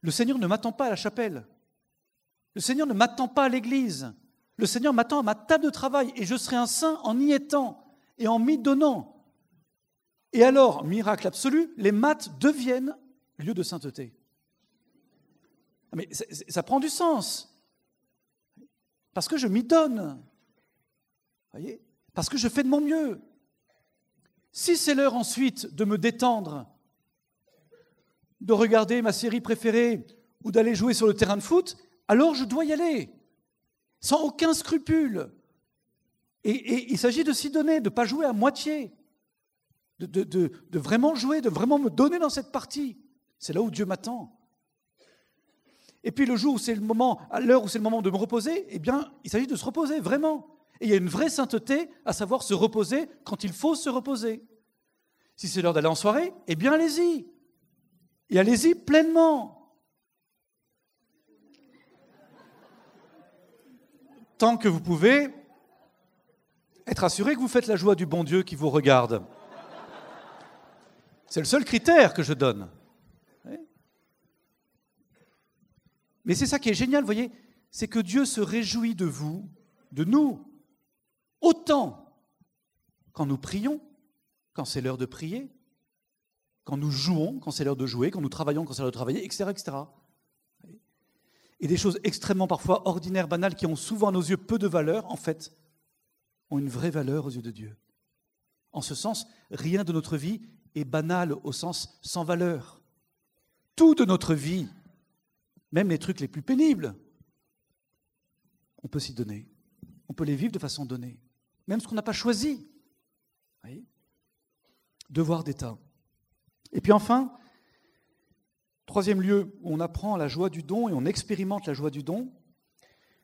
le Seigneur ne m'attend pas à la chapelle. Le Seigneur ne m'attend pas à l'église. Le Seigneur m'attend à ma table de travail et je serai un saint en y étant et en m'y donnant. Et alors, miracle absolu, les maths deviennent lieu de sainteté. Mais ça, prend du sens. Parce que je m'y donne. Voyez? Parce que je fais de mon mieux. Si c'est l'heure ensuite de me détendre, de regarder ma série préférée ou d'aller jouer sur le terrain de foot, alors je dois y aller, sans aucun scrupule. Et, il s'agit de s'y donner, de ne pas jouer à moitié, de, vraiment jouer, de vraiment me donner dans cette partie. C'est là où Dieu m'attend. Et puis le jour où c'est le moment, à l'heure où c'est le moment de me reposer, eh bien, il s'agit de se reposer, vraiment. Et il y a une vraie sainteté à savoir se reposer quand il faut se reposer. Si c'est l'heure d'aller en soirée, eh bien, allez-y. Et allez-y pleinement. Tant que vous pouvez être assuré que vous faites la joie du bon Dieu qui vous regarde. C'est le seul critère que je donne. Mais c'est ça qui est génial, vous voyez, c'est que Dieu se réjouit de vous, de nous, autant quand nous prions, quand c'est l'heure de prier, quand nous jouons, quand c'est l'heure de jouer, quand nous travaillons, quand c'est l'heure de travailler, etc., etc. Et des choses extrêmement parfois ordinaires, banales, qui ont souvent à nos yeux peu de valeur, en fait, ont une vraie valeur aux yeux de Dieu. En ce sens, rien de notre vie est banal au sens sans valeur. Tout de notre vie même les trucs les plus pénibles, on peut s'y donner. On peut les vivre de façon donnée. Même ce qu'on n'a pas choisi. Devoir d'État. Et puis enfin, troisième lieu où on apprend la joie du don et on expérimente la joie du don,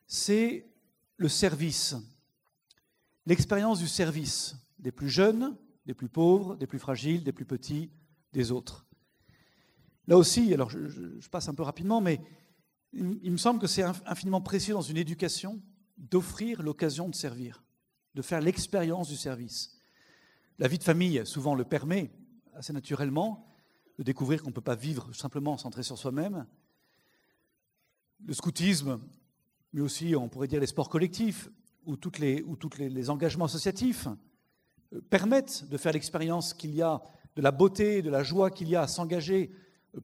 c'est le service. L'expérience du service des plus jeunes, des plus pauvres, des plus fragiles, des plus petits, des autres. Là aussi, alors je, passe un peu rapidement, mais il, me semble que c'est infiniment précieux dans une éducation d'offrir l'occasion de servir, de faire l'expérience du service. La vie de famille souvent le permet assez naturellement, de découvrir qu'on ne peut pas vivre simplement centré sur soi-même. Le scoutisme, mais aussi on pourrait dire les sports collectifs ou tous les, engagements associatifs permettent de faire l'expérience qu'il y a de la beauté, de la joie qu'il y a à s'engager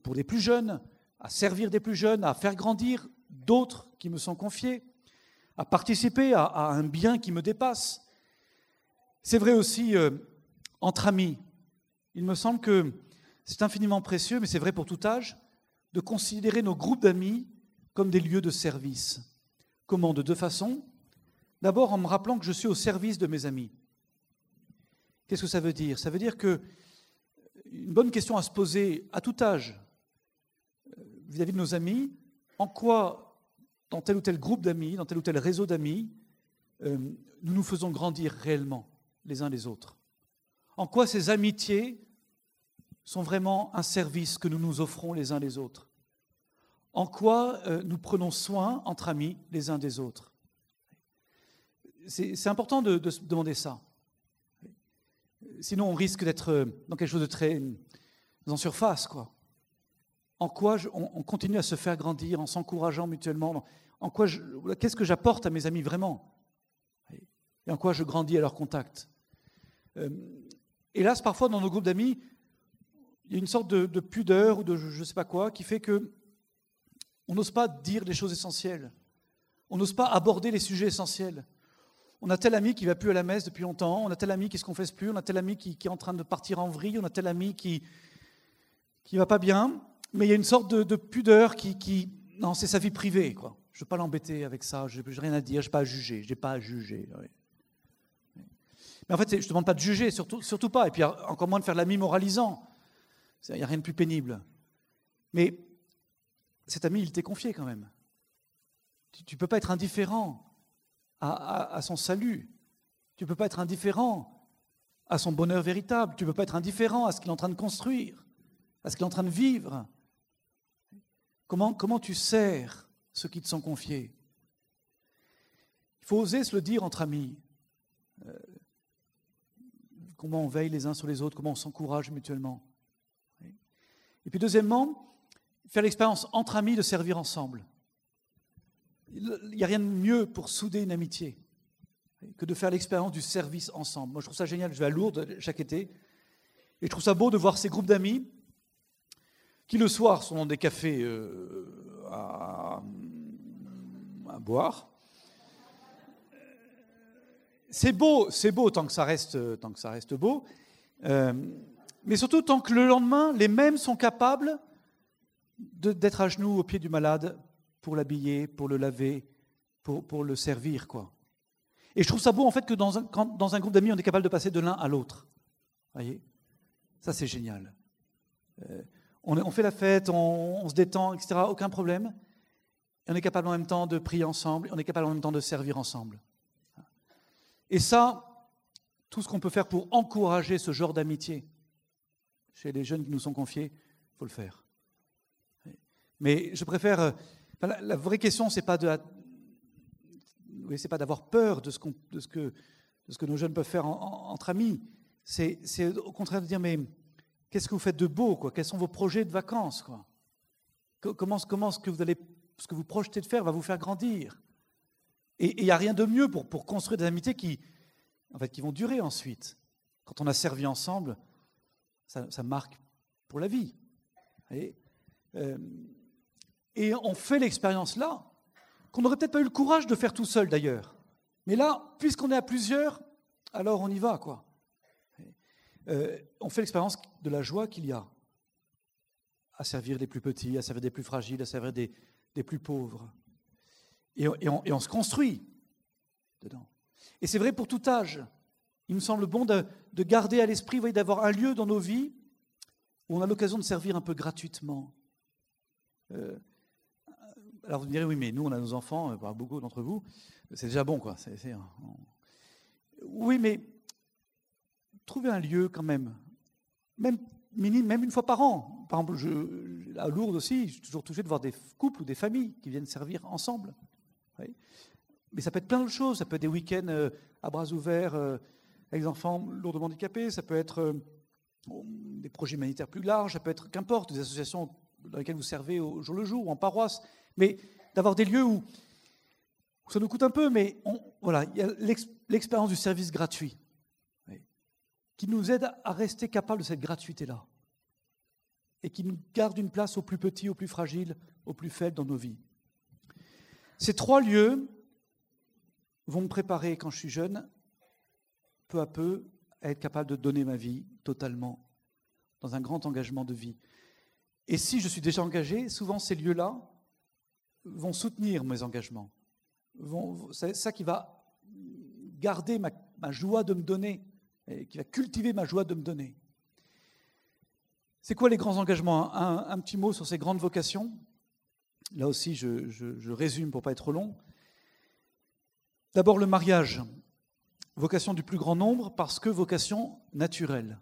pour les plus jeunes, à servir des plus jeunes, à faire grandir d'autres qui me sont confiés, à participer à, un bien qui me dépasse. C'est vrai aussi euh, entre amis. Il me semble que c'est infiniment précieux, mais c'est vrai pour tout âge, de considérer nos groupes d'amis comme des lieux de service. Comment? De deux façons. D'abord en me rappelant que je suis au service de mes amis. Qu'est-ce que ça veut dire? Ça veut dire que une bonne question à se poser à tout âge euh, vis-à-vis de nos amis, en quoi, dans tel ou tel groupe d'amis, dans tel ou tel réseau d'amis, euh, nous nous faisons grandir réellement les uns les autres? En quoi ces amitiés sont vraiment un service que nous nous offrons les uns les autres? En quoi euh, nous prenons soin entre amis les uns des autres? C'est important de se demander ça. Sinon, on risque d'être euh, dans quelque chose de très en surface, quoi. En quoi on, continue à se faire grandir en s'encourageant mutuellement? En quoi qu'est-ce que j'apporte à mes amis vraiment? Et en quoi je grandis à leur contact? Euh, Hélas, parfois dans nos groupes d'amis, il y a une sorte de, de pudeur ou de je ne sais pas quoi qui fait que on n'ose pas dire les choses essentielles. On n'ose pas aborder les sujets essentiels. On a tel ami qui va plus à la messe depuis longtemps, on a tel ami qui se confesse plus, on a tel ami qui, est en train de partir en vrille, on a tel ami qui qui va pas bien, mais il y a une sorte de, pudeur qui, qui non, c'est sa vie privée quoi. Je ne veux pas l'embêter avec ça, je n'ai rien à dire, je n'ai pas à juger, j'ai pas à juger. Mais en fait, je ne demande pas de juger, surtout, surtout pas, et puis encore moins de faire l'ami moralisant. Il n'y a rien de plus pénible. Mais cet ami, il t'est confié quand même. Tu ne peux pas être indifférent à, son salut. Tu ne peux pas être indifférent à son bonheur véritable. Tu ne peux pas être indifférent à ce qu'il est en train de construire, à ce qu'il est en train de vivre. Comment, comment tu sers ceux qui te sont confiés? Il faut oser se le dire entre amis. Euh, comment on veille les uns sur les autres, comment on s'encourage mutuellement. Et puis deuxièmement, faire l'expérience entre amis de servir ensemble. Il n'y a rien de mieux pour souder une amitié que de faire l'expérience du service ensemble. Moi, je trouve ça génial. Je vais à Lourdes chaque été. Et je trouve ça beau de voir ces groupes d'amis qui, le soir, sont dans des cafés euh, à, boire. C'est beau, c'est beau tant que ça reste, tant que ça reste beau. Euh, mais surtout tant que le lendemain, les mêmes sont capables d'être à genoux au pied du malade pour l'habiller, pour le laver, pour, le servir. quoi. Et je trouve ça beau en fait que dans un, dans un groupe d'amis, on est capable de passer de l'un à l'autre. voyez? Ça, c'est génial. Euh, on, fait la fête, on, on, se détend, etc. Aucun problème. Et on est capable en même temps de prier ensemble, on est capable en même temps de servir ensemble. Et ça, tout ce qu'on peut faire pour encourager ce genre d'amitié chez les jeunes qui nous sont confiés, il faut le faire. Mais je préfère. La, vraie question, c'est pas. Oui, pas d'avoir peur de ce, que, nos jeunes peuvent faire entre amis. C'est, au contraire de dire mais qu'est-ce que vous faites de beau quoi? Quels sont vos projets de vacances quoi? Comment, ce que vous allez, ce que vous projetez de faire va vous faire grandir? Et il n'y a rien de mieux pour, construire des amitiés qui, en fait, qui vont durer ensuite. Quand on a servi ensemble, ça, marque pour la vie. Euh, et on fait l'expérience là, qu'on n'aurait peut-être pas eu le courage de faire tout seul d'ailleurs. Mais là, puisqu'on est à plusieurs, alors on y va, quoi. Euh, on fait l'expérience de la joie qu'il y a à servir les plus petits, à servir des plus fragiles, à servir des, plus pauvres. Et, on, se construit dedans. Et c'est vrai pour tout âge. Il me semble bon de, garder à l'esprit, d'avoir un lieu dans nos vies où on a l'occasion de servir un peu gratuitement. Euh, alors vous me direz, oui, mais nous, on a nos enfants, euh, beaucoup d'entre vous, c'est déjà bon, quoi. Oui, mais trouvez un lieu quand même, même, même une fois par an. Par exemple, à Lourdes aussi, je suis toujours touché de voir des couples ou des familles qui viennent servir ensemble. Mais ça peut être plein de choses. Ça peut être des week-ends euh, à bras ouverts euh, avec des enfants lourdement handicapés. Ça peut être des projets humanitaires plus larges. Ça peut être, qu'importe, des associations dans lesquelles vous servez au jour le jour ou en paroisse mais d'avoir des lieux où, ça nous coûte un peu, mais voilà, il y a l'expérience du service gratuit qui nous aide à rester capable de cette gratuité-là et qui nous garde une place aux plus petits, aux plus fragiles, aux plus faibles dans nos vies. Ces trois lieux vont me préparer, quand je suis jeune, peu à peu, à être capable de donner ma vie totalement dans un grand engagement de vie. Et si je suis déjà engagé, souvent ces lieux-là vont soutenir mes engagements. C'est ça qui va garder ma, joie de me donner, qui va cultiver ma joie de me donner. C'est quoi les grands engagements? Un, petit mot sur ces grandes vocations. Là aussi, je, résume pour pas être trop long. D'abord le mariage, vocation du plus grand nombre parce que vocation naturelle,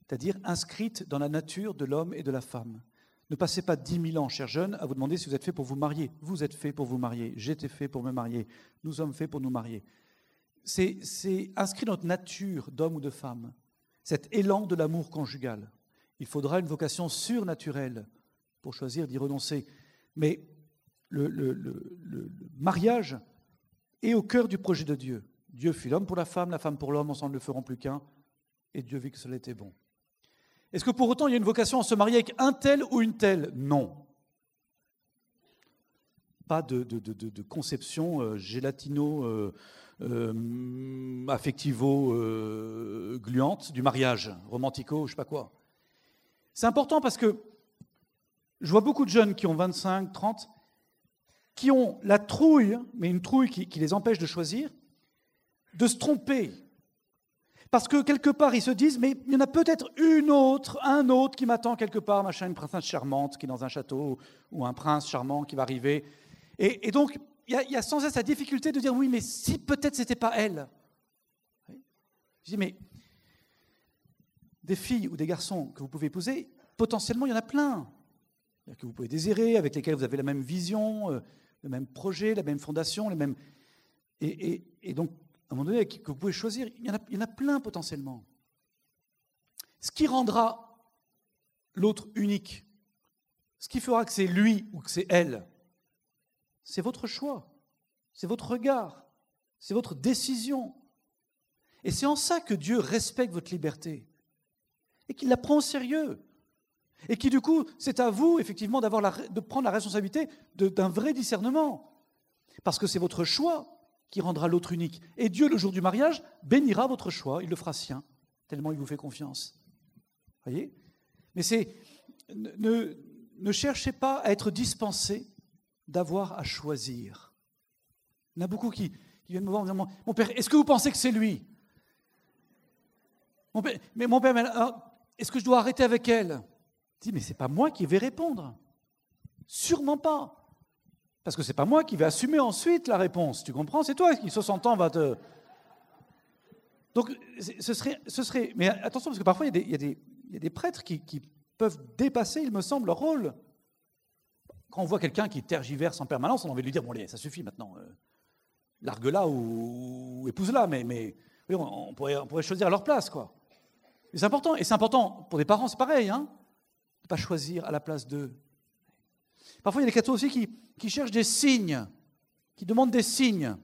c'est-à-dire inscrite dans la nature de l'homme et de la femme. Ne passez pas dix mille ans, chers jeunes, à vous demander si vous êtes fait pour vous marier. Vous êtes fait pour vous marier. J'étais fait pour me marier. Nous sommes faits pour nous marier. C'est inscrit dans notre nature d'homme ou de femme, cet élan de l'amour conjugal. Il faudra une vocation surnaturelle pour choisir d'y renoncer. Mais le, le, mariage est au cœur du projet de Dieu. Dieu fit l'homme pour la femme, la femme pour l'homme, ensemble ne feront plus qu'un, et Dieu vit que cela était bon. Est-ce que pour autant il y a une vocation à se marier avec un tel ou une telle? Non. Pas de, conception euh, gélatino, euh, euh, affectivo, gluante du mariage, romantico, je sais pas quoi. C'est important parce que je vois beaucoup de jeunes qui ont 25, 30, qui ont la trouille, mais une trouille qui les empêche de choisir, de se tromper Parce que quelque part, ils se disent, mais il y en a peut-être une autre, un autre qui m'attend quelque part, machin, une princesse charmante qui est dans un château, ou un prince charmant qui va arriver. Et, donc, il y, a, sans cesse la difficulté de dire, oui, mais si peut-être c'était pas elle. Je dis, mais des filles ou des garçons que vous pouvez épouser, potentiellement, il y en a plein. Que vous pouvez désirer, avec lesquels vous avez la même vision, euh, le même projet, la même fondation, les mêmes. et donc, à un moment donné, que vous pouvez choisir, il y, en a, plein potentiellement. Ce qui rendra l'autre unique, ce qui fera que c'est lui ou que c'est elle, c'est votre choix, c'est votre regard, c'est votre décision. Et c'est en ça que Dieu respecte votre liberté et qu'il la prend au sérieux. Et qui, du coup, c'est à vous, effectivement, de prendre la responsabilité d'un vrai discernement. Parce que c'est votre choix qui rendra l'autre unique. Et Dieu, le jour du mariage, bénira votre choix, il le fera sien, tellement il vous fait confiance. Voyez? Mais c'est. Ne, ne cherchez pas à être dispensé d'avoir à choisir. Il y en a beaucoup qui, viennent me voir en disant Mon père, est-ce que vous pensez que c'est lui? Mon père, Mais mon père, est-ce que je dois arrêter avec elle? Je dis Mais c'est pas moi qui vais répondre. Sûrement pas. Parce que ce n'est pas moi qui vais assumer ensuite la réponse. Tu comprends? C'est toi qui, 60 ans, va te. Donc, ce serait, ce serait. Mais attention, parce que parfois, il y a des, prêtres qui, peuvent dépasser, il me semble, leur rôle. Quand on voit quelqu'un qui tergiverse en permanence, on a envie de lui dire Bon, allez, ça suffit maintenant. Euh, largue-la ou, épouse-la. Mais, mais on, pourrait, on pourrait choisir à leur place, quoi. c'est important. Et c'est important pour des parents, c'est pareil, hein, de ne pas choisir à la place d'eux. Parfois, il y a des cathos aussi qui, qui cherchent des signes, qui demandent des signes.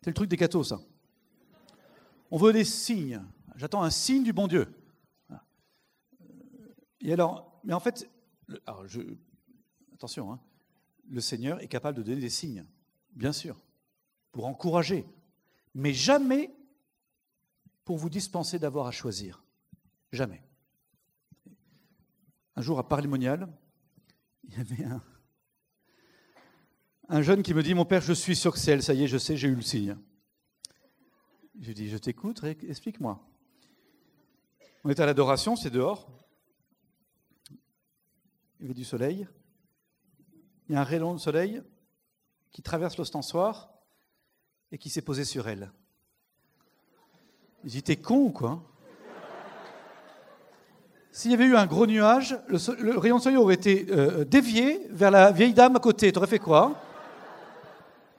C'est le truc des cathos, ça. On veut des signes. J'attends un signe du bon Dieu. Et alors, mais en fait, attention, hein, le Seigneur est capable de donner des signes, bien sûr, pour encourager, mais jamais pour vous dispenser d'avoir à choisir. Jamais. Un jour à Parlimonial, il y avait un, jeune qui me dit Mon père, je suis sur c'est ça y est, je sais, j'ai eu le signe. Je lui dis Je t'écoute, explique-moi. On est à l'adoration, c'est dehors. Il y avait du soleil. Il y a un rayon de soleil qui traverse l'ostensoir et qui s'est posé sur elle. T'es con ou quoi s'il y avait eu un gros nuage, le, rayon de soleil aurait été euh, dévié vers la vieille dame à côté. Tu aurais fait quoi?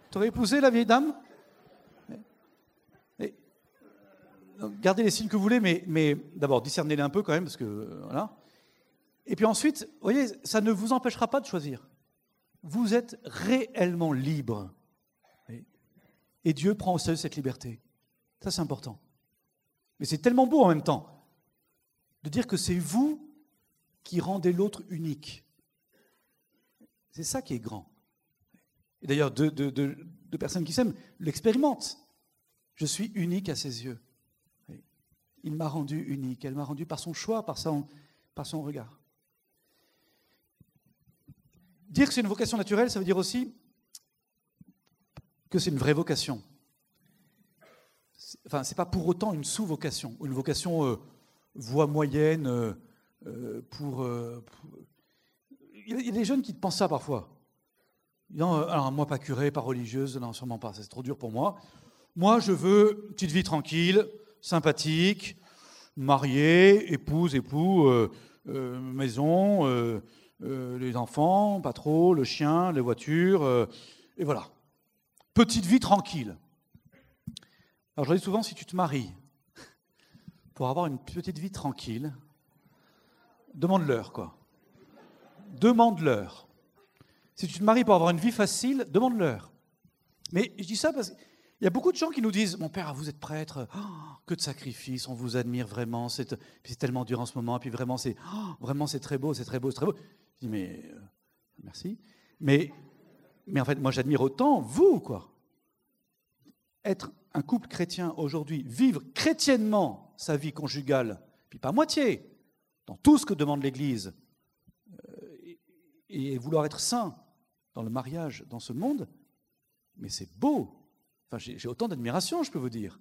Tu aurais épousé la vieille dame? Gardez les signes que vous voulez, mais, mais d'abord, discernez-les un peu quand même, parce que euh, voilà. Et puis ensuite, vous voyez, ça ne vous empêchera pas de choisir. Vous êtes réellement libre. Et Dieu prend au sérieux cette liberté. Ça, c'est important. Mais c'est tellement beau en même temps de dire que c'est vous qui rendez l'autre unique. C'est ça qui est grand. Et d'ailleurs, deux, personnes qui s'aiment l'expérimentent. Je suis unique à ses yeux. Il m'a rendu unique. Elle m'a rendu par son choix, par son, par son regard. Dire que c'est une vocation naturelle, ça veut dire aussi que c'est une vraie vocation. Enfin, c'est pas pour autant une sous-vocation, ou une vocation euh, voie moyenne euh, euh, pour, Il y a des jeunes qui pensent ça parfois. Non, alors moi, pas curé, pas religieuse, non, sûrement pas, c'est trop dur pour moi. Moi, je veux petite vie tranquille, sympathique, mariée, épouse, époux, maison, les enfants, pas trop, le chien, les voitures, et voilà. Petite vie tranquille. Alors je dis souvent, si tu te maries pour avoir une petite vie tranquille, demande-leur, quoi. Demande-leur. Si tu te maries pour avoir une vie facile, demande-leur. Mais je dis ça parce qu'il y a beaucoup de gens qui nous disent Mon père, vous êtes prêtre, oh, que de sacrifices, on vous admire vraiment, c'est tellement dur en ce moment, puis vraiment, c'est oh, vraiment très beau, c'est très beau, c'est très beau. Je dis Mais euh, merci. Mais, mais en fait, moi, j'admire autant vous, quoi. Être un couple chrétien aujourd'hui, vivre chrétiennement sa vie conjugale, puis pas moitié, dans tout ce que demande l'Église, euh, et vouloir être saint dans le mariage, dans ce monde, mais c'est beau. J'ai autant d'admiration, je peux vous dire.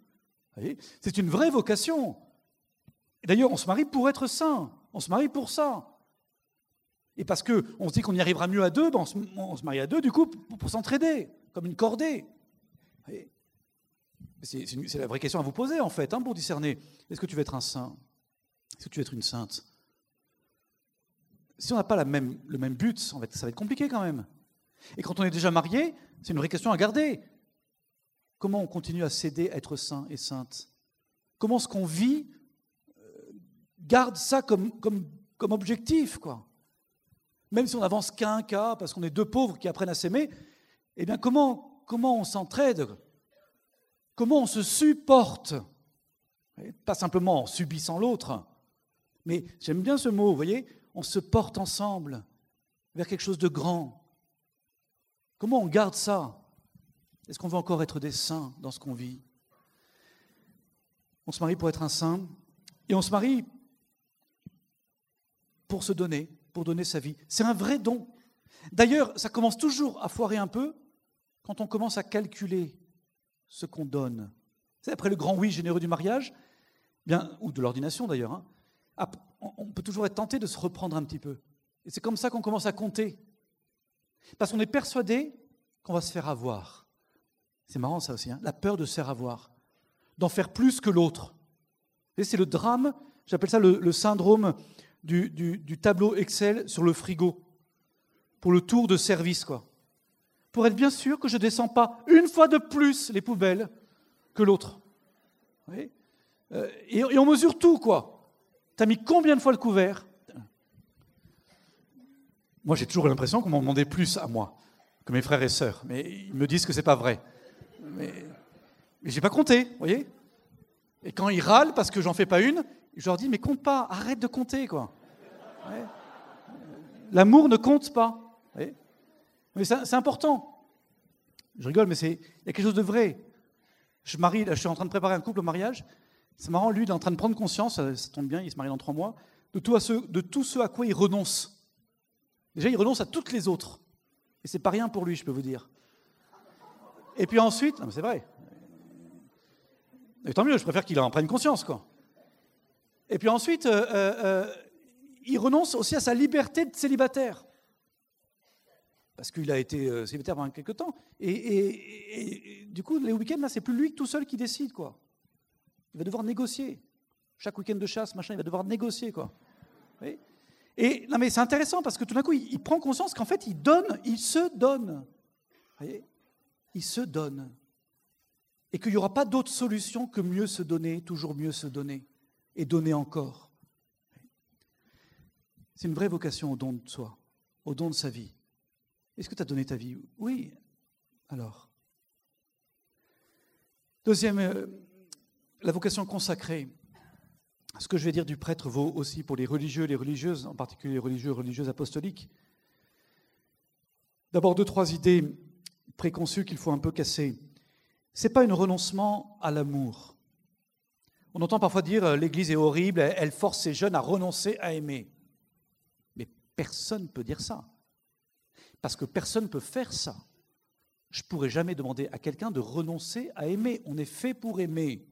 C'est une vraie vocation. D'ailleurs, on se marie pour être saint. On se marie pour ça. Et parce qu'on se dit qu'on y arrivera mieux à deux, ben on, se, marie à deux, du coup, pour, s'entraider, comme une cordée. C'est la vraie question à vous poser, en fait, hein, pour discerner. Est-ce que tu veux être un saint? Est-ce que tu veux être une sainte? Si on n'a pas le même but, ça va être compliqué quand même. Et quand on est déjà marié, c'est une vraie question à garder. Comment on continue à céder à être saint et sainte? Comment ce qu'on vit euh, garde ça comme, objectif, Même si on avance qu'un cas, parce qu'on est deux pauvres qui apprennent à s'aimer, eh bien comment, comment on s'entraide Comment on se supporte? Pas simplement en subissant l'autre, mais j'aime bien ce mot, vous voyez, on se porte ensemble vers quelque chose de grand. Comment on garde ça? Est-ce qu'on veut encore être des saints dans ce qu'on vit? On se marie pour être un saint et on se marie pour se donner, pour donner sa vie. C'est un vrai don. D'ailleurs, ça commence toujours à foirer un peu quand on commence à calculer ce qu'on donne. C'est après le grand oui généreux du mariage, bien, ou de l'ordination d'ailleurs, hein, on peut toujours être tenté de se reprendre un petit peu. Et c'est comme ça qu'on commence à compter. Parce qu'on est persuadé qu'on va se faire avoir. C'est marrant ça aussi, hein. la peur de se faire avoir, d'en faire plus que l'autre. C'est le drame, j'appelle ça le, syndrome du, tableau Excel sur le frigo, pour le tour de service, quoi. Pour être bien sûr que je ne descends pas une fois de plus les poubelles que l'autre. Euh, et, on mesure tout, quoi. T'as mis combien de fois le couvert? Moi, j'ai toujours l'impression qu'on m'en demandait plus à moi que mes frères et sœurs, mais ils me disent que c'est pas vrai mais, j'ai pas compté, vous voyez? Et quand ils râlent parce que j'en fais pas une, je leur dis mais compte pas, arrête de compter quoi. L'amour ne compte pas. Mais c'est important. Je rigole, mais il y a quelque chose de vrai. Je marie, je suis en train de préparer un couple au mariage. C'est marrant, lui, il est en train de prendre conscience, ça, tombe bien, il se marie dans trois mois, de tout, ce, de tout ce à quoi il renonce. Déjà, il renonce à toutes les autres. Et c'est pas rien pour lui, je peux vous dire. Et puis ensuite, c'est vrai. Tant mieux, je préfère qu'il en prenne conscience, quoi. Et puis ensuite, euh, euh, euh, il renonce aussi à sa liberté de célibataire. Parce qu'il a été célibataire pendant quelques temps. Et, du coup, les week-ends, là, c'est plus lui tout seul qui décide, quoi. Il va devoir négocier. Chaque week-end de chasse, machin, il va devoir négocier, quoi. Et non, mais c'est intéressant parce que tout d'un coup, il, il prend conscience qu'en fait, il donne, il se donne. Vous voyez? Il se donne. Et qu'il n'y aura pas d'autre solution que mieux se donner, toujours mieux se donner, et donner encore. C'est une vraie vocation au don de soi, au don de sa vie. Est-ce que tu as donné ta vie? Oui. Alors? Deuxième, euh, la vocation consacrée. Ce que je vais dire du prêtre vaut aussi pour les religieux les religieuses, en particulier les religieux et religieuses apostoliques. D'abord, deux, trois idées préconçu qu'il faut un peu casser. Ce n'est pas un renoncement à l'amour. On entend parfois dire euh, l'Église est horrible, elle force ses jeunes à renoncer à aimer. Mais personne ne peut dire ça. Parce que personne ne peut faire ça. Je ne pourrais jamais demander à quelqu'un de renoncer à aimer. On est fait pour aimer.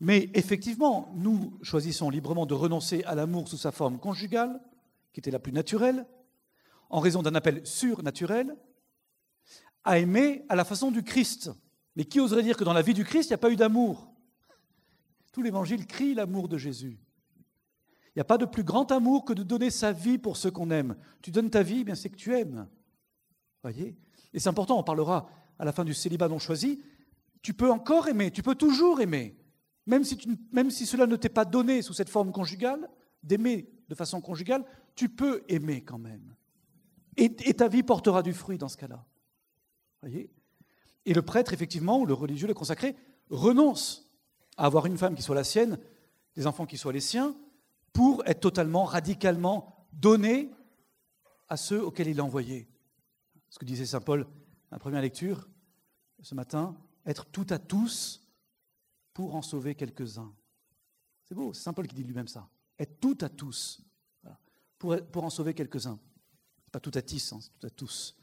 Mais effectivement, nous choisissons librement de renoncer à l'amour sous sa forme conjugale, qui était la plus naturelle, en raison d'un appel surnaturel, à aimer à la façon du Christ. Mais qui oserait dire que dans la vie du Christ, il n'y a pas eu d'amour? Tout l'évangile crie l'amour de Jésus. Il n'y a pas de plus grand amour que de donner sa vie pour ceux qu'on aime. Tu donnes ta vie, eh bien c'est que tu aimes. Voyez? Et c'est important, on parlera à la fin du célibat non choisi. Tu peux encore aimer, tu peux toujours aimer. Même si, même si cela ne t'est pas donné sous cette forme conjugale, d'aimer de façon conjugale, tu peux aimer quand même. et ta vie portera du fruit dans ce cas-là. Et le prêtre, effectivement, ou le religieux, le consacré, renonce à avoir une femme qui soit la sienne, des enfants qui soient les siens, pour être totalement, radicalement donné à ceux auxquels il est envoyé. Ce que disait Saint Paul dans la première lecture ce matin, être tout à tous pour en sauver quelques-uns. C'est beau, c'est Saint Paul qui dit lui-même ça. Être tout à tous, pour, pour en sauver quelques-uns. Pas tout à tis, hein, c'est tout à tous.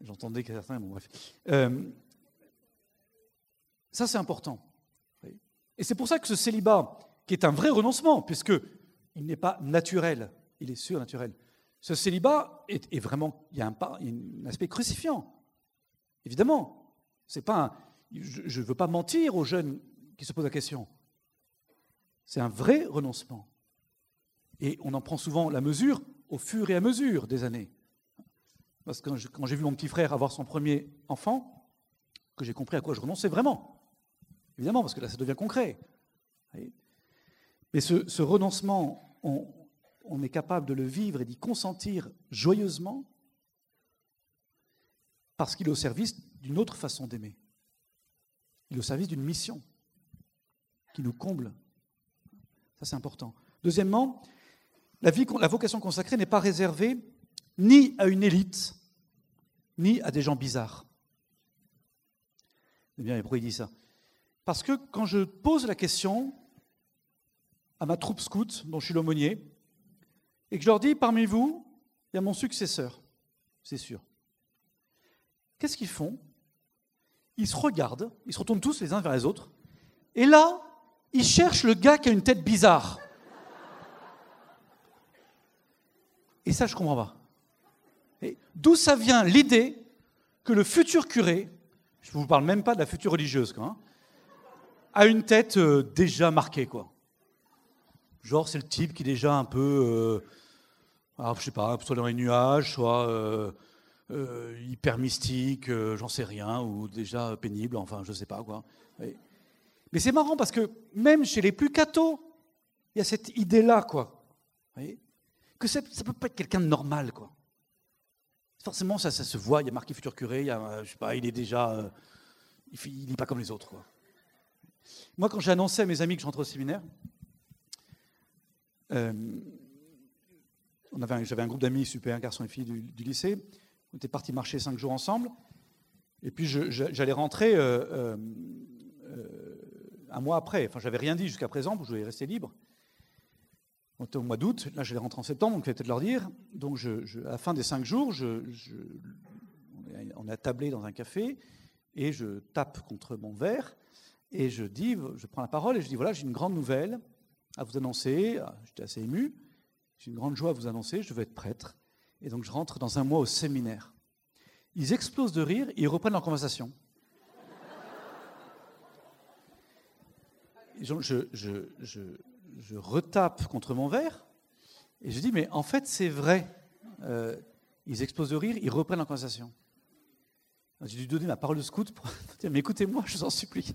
J'entendais que certains, bon bref. Euh, Ça, c'est important. Et c'est pour ça que ce célibat, qui est un vrai renoncement, puisque il n'est pas naturel, il est surnaturel, ce célibat est, vraiment, il y, a un, un, aspect crucifiant. Évidemment, c'est pas je ne veux pas mentir aux jeunes qui se posent la question. C'est un vrai renoncement. Et on en prend souvent la mesure au fur et à mesure des années. Parce que quand j'ai vu mon petit frère avoir son premier enfant, que j'ai compris à quoi je renonçais vraiment. Évidemment, parce que là, ça devient concret. Mais ce, renoncement, on, est capable de le vivre et d'y consentir joyeusement parce qu'il est au service d'une autre façon d'aimer. Il est au service d'une mission qui nous comble. Ça, c'est important. Deuxièmement, la, vie, la vocation consacrée n'est pas réservée ni à une élite, ni à des gens bizarres. Eh bien, pourquoi il dit ça Parce que quand je pose la question à ma troupe scout, dont je suis l'aumônier, et que je leur dis, parmi vous, il y a mon successeur, c'est sûr. Qu'est-ce qu'ils font? Ils se regardent, ils se retournent tous les uns vers les autres, et là, ils cherchent le gars qui a une tête bizarre. Et ça, je comprends pas. D'où ça vient l'idée que le futur curé, je ne vous parle même pas de la future religieuse, quoi, hein, a une tête euh, déjà marquée, quoi. Genre, c'est le type qui est déjà un peu, euh, alors, je sais pas, soit dans les nuages, soit euh, hyper mystique, j'en sais rien, ou déjà pénible, enfin, je sais pas, quoi. Mais c'est marrant parce que même chez les plus cathos, il y a cette idée-là, quoi. Que ça ne peut pas être quelqu'un de normal, quoi. Forcément, ça, ça se voit, il y a marqué futur curé, il, est déjà... Euh, il n'est pas comme les autres. Moi, quand j'ai annoncé à mes amis que je rentrais au séminaire, euh, j'avais un groupe d'amis super, garçons et filles du, lycée. On était partis marcher cinq jours ensemble. Et puis j'allais rentrer euh, un mois après. Enfin, j'avais rien dit jusqu'à présent, je voulais rester libre. On était au mois d'août, là je vais rentrer en septembre, donc il peut-être leur dire. Donc je, à la fin des cinq jours, on est tablé dans un café et je tape contre mon verre et je dis, je prends la parole et je dis voilà, j'ai une grande nouvelle à vous annoncer. Ah, j'étais assez ému. J'ai une grande joie à vous annoncer. Je veux être prêtre et donc je rentre dans un mois au séminaire. Ils explosent de rire ils reprennent leur conversation. je, je retape contre mon verre et je dis, mais en fait, c'est vrai. Euh, ils explosent de rire, ils reprennent la conversation. J'ai dû donner ma parole de scout pour dire, mais écoutez-moi, je vous en supplie.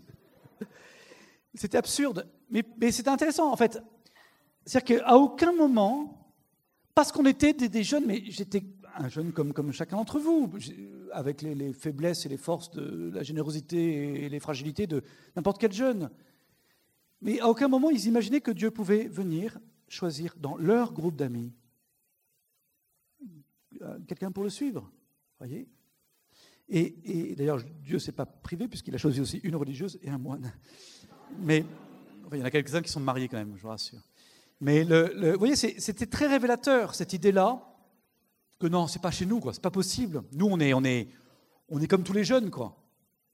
C'était absurde, mais, c'était intéressant en fait. C'est-à-dire qu'à aucun moment, parce qu'on était des, jeunes, mais j'étais un jeune comme, chacun d'entre vous, avec les, les, faiblesses et les forces de la générosité et les fragilités de n'importe quel jeune. Mais à aucun moment ils imaginaient que Dieu pouvait venir choisir dans leur groupe d'amis euh, quelqu'un pour le suivre. Voyez Et, d'ailleurs, Dieu ne s'est pas privé puisqu'il a choisi aussi une religieuse et un moine. Mais il y en a quelques-uns qui sont mariés quand même, je vous rassure. Mais vous voyez, c'était très révélateur cette idée-là que non, c'est pas chez nous, quoi. C'est pas possible. Nous, on est, on est, on est comme tous les jeunes, quoi.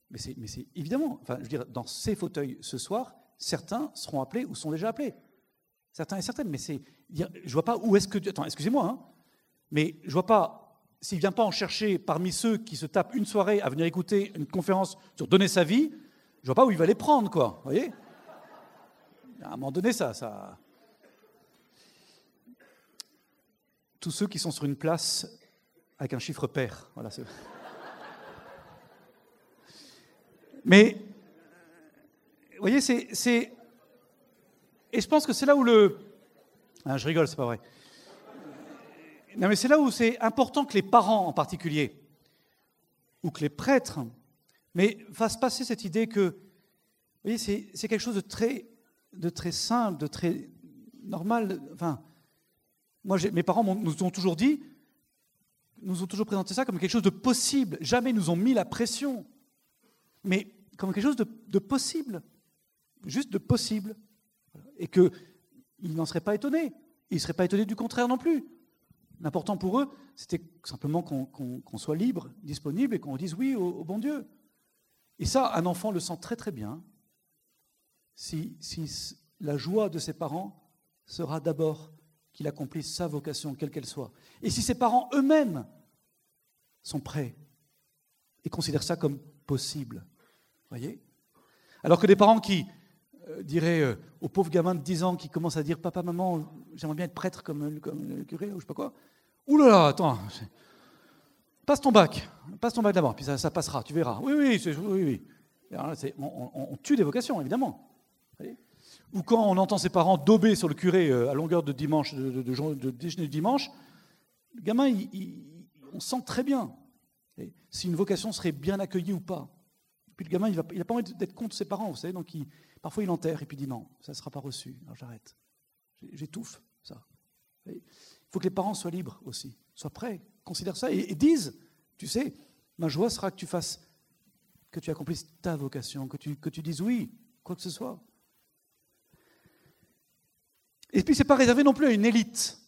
Mais c'est, mais c'est évidemment, enfin, je veux dire, dans ces fauteuils ce soir, certains seront appelés ou sont déjà appelés. Certains et certaines, mais c'est. Je vois pas où est-ce que. Attends, excusez-moi, hein, mais je vois pas. S'il ne vient pas en chercher parmi ceux qui se tapent une soirée à venir écouter une conférence sur donner sa vie, je vois pas où il va les prendre, quoi. Vous voyez? À un moment donné, ça, ça. Tous ceux qui sont sur une place avec un chiffre pair. Voilà, Mais vous voyez, c'est. Et je pense que c'est là où le. Ah, je rigole, c'est pas vrai. Non, mais c'est là où c'est important que les parents en particulier, ou que les prêtres, mais fassent passer cette idée que, vous voyez, c'est quelque chose de très, simple, de très normal. Enfin, moi, mes parents nous ont toujours dit, nous ont toujours présenté ça comme quelque chose de possible. Jamais nous ont mis la pression, mais comme quelque chose de, de possible juste de possible. Et qu'ils n'en seraient pas étonnés. Ils ne seraient pas étonnés du contraire non plus. L'important pour eux, c'était simplement qu'on soit libre, disponible et qu'on dise oui au, bon Dieu. Et ça, un enfant le sent très très bien si, si la joie de ses parents sera d'abord qu'il accomplisse sa vocation, quelle qu'elle soit. Et si ses parents eux-mêmes sont prêts et considèrent ça comme possible, voyez? Alors que des parents qui euh, diraient euh, au pauvre gamin de 10 ans qui commence à dire Papa, maman, j'aimerais bien être prêtre comme, comme le curé, ou je sais pas quoi. Ouh là là, attends, passe ton bac, passe ton bac d'abord, puis ça, passera, tu verras. Oui, oui, oui, oui. on, tue des vocations, évidemment. Ou quand on entend ses parents dober sur le curé euh, à longueur de dimanche, de, de, déjeuner du dimanche, le gamin, on sent très bien si une vocation serait bien accueillie ou pas. Puis le gamin, il n'a pas envie d'être contre ses parents, vous savez, donc parfois il enterre et puis il dit non, ça ne sera pas reçu, alors j'arrête. J'étouffe ça. Il faut que les parents soient libres aussi, soient prêts, considèrent ça et, disent, tu sais, ma joie sera que tu fasses, que tu accomplisses ta vocation, que tu, dises oui, quoi que ce soit. Et puis, ce n'est pas réservé non plus à une élite.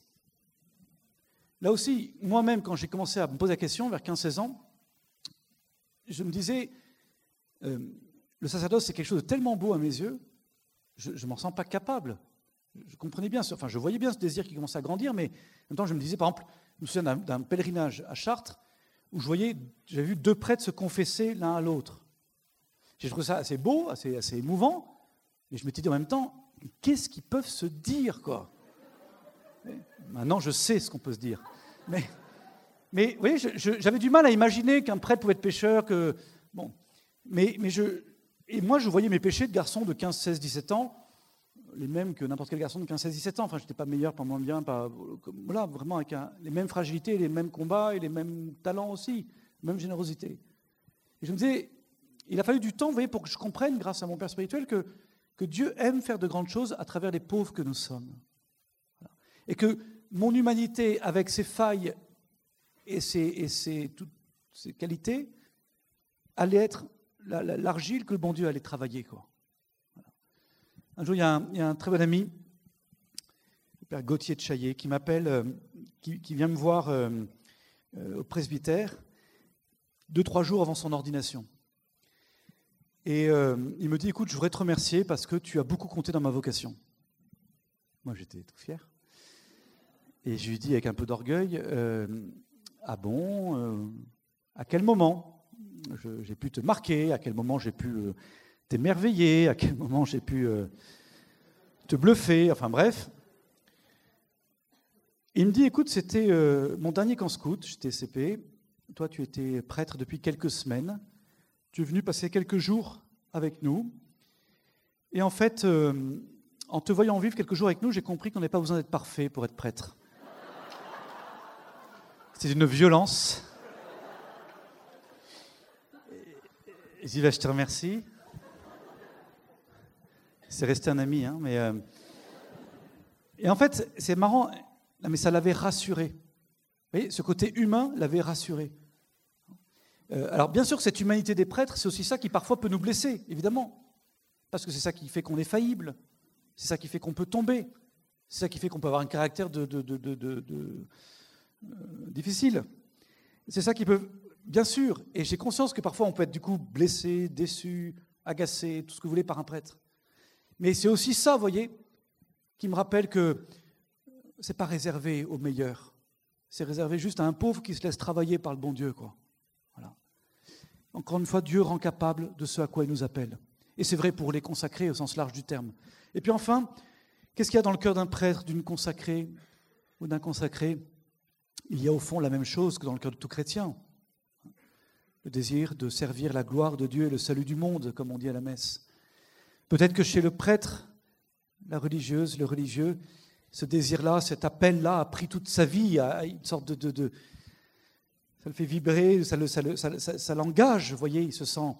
Là aussi, moi-même, quand j'ai commencé à me poser la question, vers 15-16 ans, je me disais, euh, le sacerdoce, c'est quelque chose de tellement beau à mes yeux, je ne m'en sens pas capable. Je comprenais bien, enfin, je voyais bien ce désir qui commençait à grandir, mais en même temps, je me disais, par exemple, me souviens d'un pèlerinage à Chartres, où je voyais, j'avais vu deux prêtres se confesser l'un à l'autre. J'ai trouvé ça assez beau, assez, émouvant, mais je m'étais dit en même temps, qu'est-ce qu'ils peuvent se dire, quoi? Maintenant, je sais ce qu'on peut se dire. Mais, mais vous voyez, j'avais du mal à imaginer qu'un prêtre pouvait être pécheur, que... Bon. Mais, mais je... Et moi, je voyais mes péchés de garçon de 15, 16, 17 ans, les mêmes que n'importe quel garçon de 15, 16, 17 ans. Enfin, je n'étais pas meilleur, pas moins bien, pas... Voilà, vraiment avec les mêmes fragilités, les mêmes combats et les mêmes talents aussi, même générosité. Et je me disais, il a fallu du temps, vous voyez, pour que je comprenne, grâce à mon père spirituel, que que Dieu aime faire de grandes choses à travers les pauvres que nous sommes. Et que mon humanité, avec ses failles et ses, toutes ses qualités, allait être l'argile que le bon Dieu allait travailler. Quoi. Un jour, il y, a un, très bon ami, le père Gauthier de Chaillet, qui m'appelle, euh, qui, vient me voir euh, euh, au presbytère deux, trois jours avant son ordination. Et il me dit, écoute, je voudrais te remercier parce que tu as beaucoup compté dans ma vocation. Moi, j'étais tout fier. Et je lui dis avec un peu d'orgueil, ah bon, à quel moment? J'ai pu te marquer, à quel moment j'ai pu t'émerveiller, à quel moment j'ai pu te bluffer, enfin bref. Il me dit, écoute, c'était mon dernier camp scout, j'étais CP, toi tu étais prêtre depuis quelques semaines, tu es venu passer quelques jours avec nous. Et en fait, euh, en te voyant vivre quelques jours avec nous, j'ai compris qu'on n'avait pas besoin d'être parfait pour être prêtre. C'est une violence. Je je te remercie. C'est resté un ami, hein, mais. Euh, et en fait, c'est marrant, mais ça l'avait rassuré. Vous voyez, ce côté humain l'avait rassuré. Euh, alors bien sûr, cette humanité des prêtres, c'est aussi ça qui parfois peut nous blesser, évidemment, parce que c'est ça qui fait qu'on est faillible, c'est ça qui fait qu'on peut tomber, c'est ça qui fait qu'on peut avoir un caractère de, euh, difficile. C'est ça qui peut, bien sûr, et j'ai conscience que parfois on peut être du coup blessé, déçu, agacé, tout ce que vous voulez par un prêtre. Mais c'est aussi ça, vous voyez, qui me rappelle que c'est pas réservé aux meilleurs. C'est réservé juste à un pauvre qui se laisse travailler par le bon Dieu, quoi. Encore une fois, Dieu rend capable de ce à quoi il nous appelle. Et c'est vrai pour les consacrés au sens large du terme. Et puis enfin, qu'est-ce qu'il y a dans le cœur d'un prêtre, d'une consacrée ou d'un consacré? Il y a au fond la même chose que dans le cœur de tout chrétien. Le désir de servir la gloire de Dieu et le salut du monde, comme on dit à la messe. Peut-être que chez le prêtre, la religieuse, le religieux, ce désir-là, cet appel-là a pris toute sa vie une sorte de, ça le fait vibrer, ça, l'engage, vous voyez, il se sent.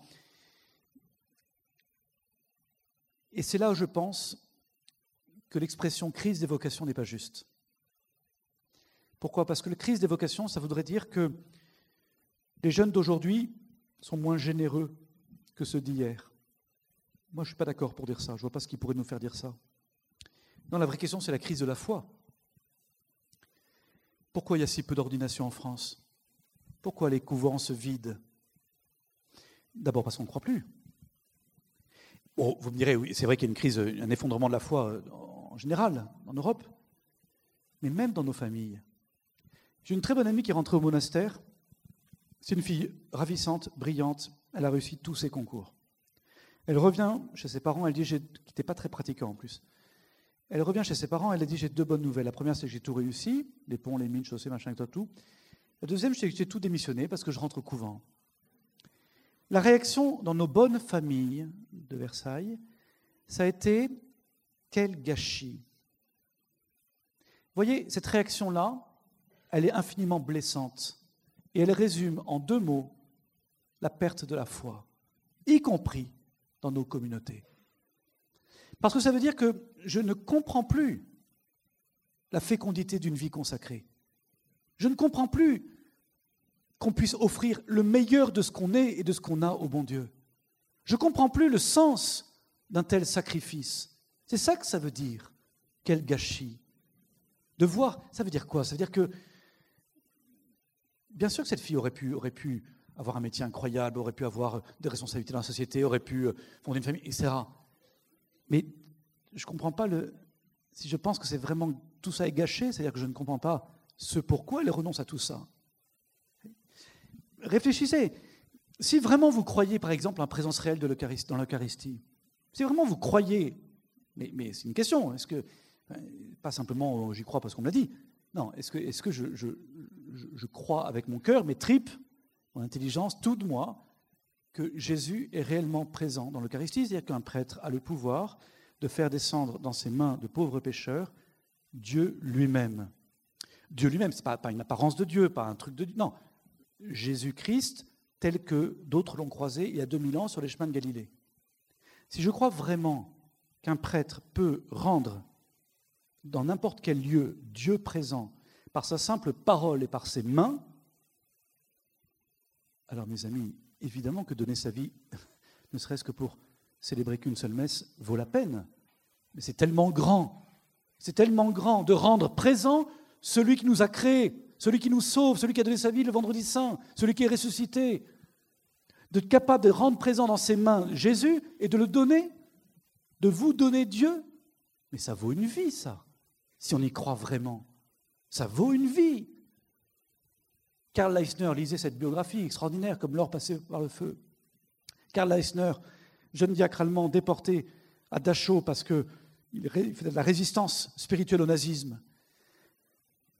Et c'est là où je pense que l'expression crise des vocations n'est pas juste. Pourquoi? Parce que le crise des vocations, ça voudrait dire que les jeunes d'aujourd'hui sont moins généreux que ceux d'hier. Moi, je ne suis pas d'accord pour dire ça. Je ne vois pas ce qui pourrait nous faire dire ça. Non, la vraie question, c'est la crise de la foi. Pourquoi il y a si peu d'ordination en France? Pourquoi les couvents se vident? D'abord parce qu'on ne croit plus. vous me direz, oui, c'est vrai qu'il y a une crise, un effondrement de la foi euh, en général en Europe, mais même dans nos familles. J'ai une très bonne amie qui est rentrée au monastère. C'est une fille ravissante, brillante. Elle a réussi tous ses concours. Elle revient chez ses parents, elle dit, qui n'était pas très pratiquant en plus. Elle revient chez ses parents, elle a dit, j'ai deux bonnes nouvelles. La première, c'est que j'ai tout réussi, les ponts, les mines, chaussées, machin, tout, tout. La deuxième, c'est que j'ai tout démissionné parce que je rentre au couvent. La réaction dans nos bonnes familles de Versailles, ça a été quel gâchis. Vous voyez, cette réaction-là, elle est infiniment blessante. Et elle résume en deux mots la perte de la foi, y compris dans nos communautés. Parce que ça veut dire que je ne comprends plus la fécondité d'une vie consacrée. Je ne comprends plus qu'on puisse offrir le meilleur de ce qu'on est et de ce qu'on a au bon Dieu. Je ne comprends plus le sens d'un tel sacrifice. C'est ça que ça veut dire. Quel gâchis. De voir, ça veut dire quoi? Ça veut dire que, bien sûr que cette fille aurait pu, aurait pu avoir un métier incroyable, aurait pu avoir des responsabilités dans la société, aurait pu euh, fonder une famille, etc. Mais je ne comprends pas le. Si je pense que c'est vraiment tout ça est gâché, c'est-à-dire que je ne comprends pas ce pourquoi elle renonce à tout ça. Réfléchissez. Si vraiment vous croyez, par exemple, en la présence réelle de dans l'Eucharistie, si vraiment vous croyez, mais, c'est une question, est-ce que pas simplement euh, j'y crois parce qu'on me l'a dit. Non, est-ce que, je, crois avec mon cœur, mes tripes, mon intelligence, tout de moi, que Jésus est réellement présent dans l'Eucharistie, c'est-à-dire qu'un prêtre a le pouvoir de faire descendre dans ses mains de pauvres pécheurs Dieu lui-même. Dieu lui-même, ce n'est pas, pas, une apparence de Dieu, pas un truc de Dieu. Non, Jésus-Christ tel que d'autres l'ont croisé il y a 2000 ans sur les chemins de Galilée. Si je crois vraiment qu'un prêtre peut rendre dans n'importe quel lieu, Dieu présent, par sa simple parole et par ses mains, alors mes amis, évidemment que donner sa vie, ne serait-ce que pour célébrer qu'une seule messe, vaut la peine. Mais c'est tellement grand, c'est tellement grand de rendre présent celui qui nous a créés, celui qui nous sauve, celui qui a donné sa vie le vendredi saint, celui qui est ressuscité, d'être capable de rendre présent dans ses mains Jésus et de le donner, de vous donner Dieu. Mais ça vaut une vie, ça si on y croit vraiment. Ça vaut une vie. Karl Leisner lisait cette biographie extraordinaire, comme l'or passé par le feu. Karl Leisner, jeune diacre allemand déporté à Dachau parce qu'il faisait de la résistance spirituelle au nazisme.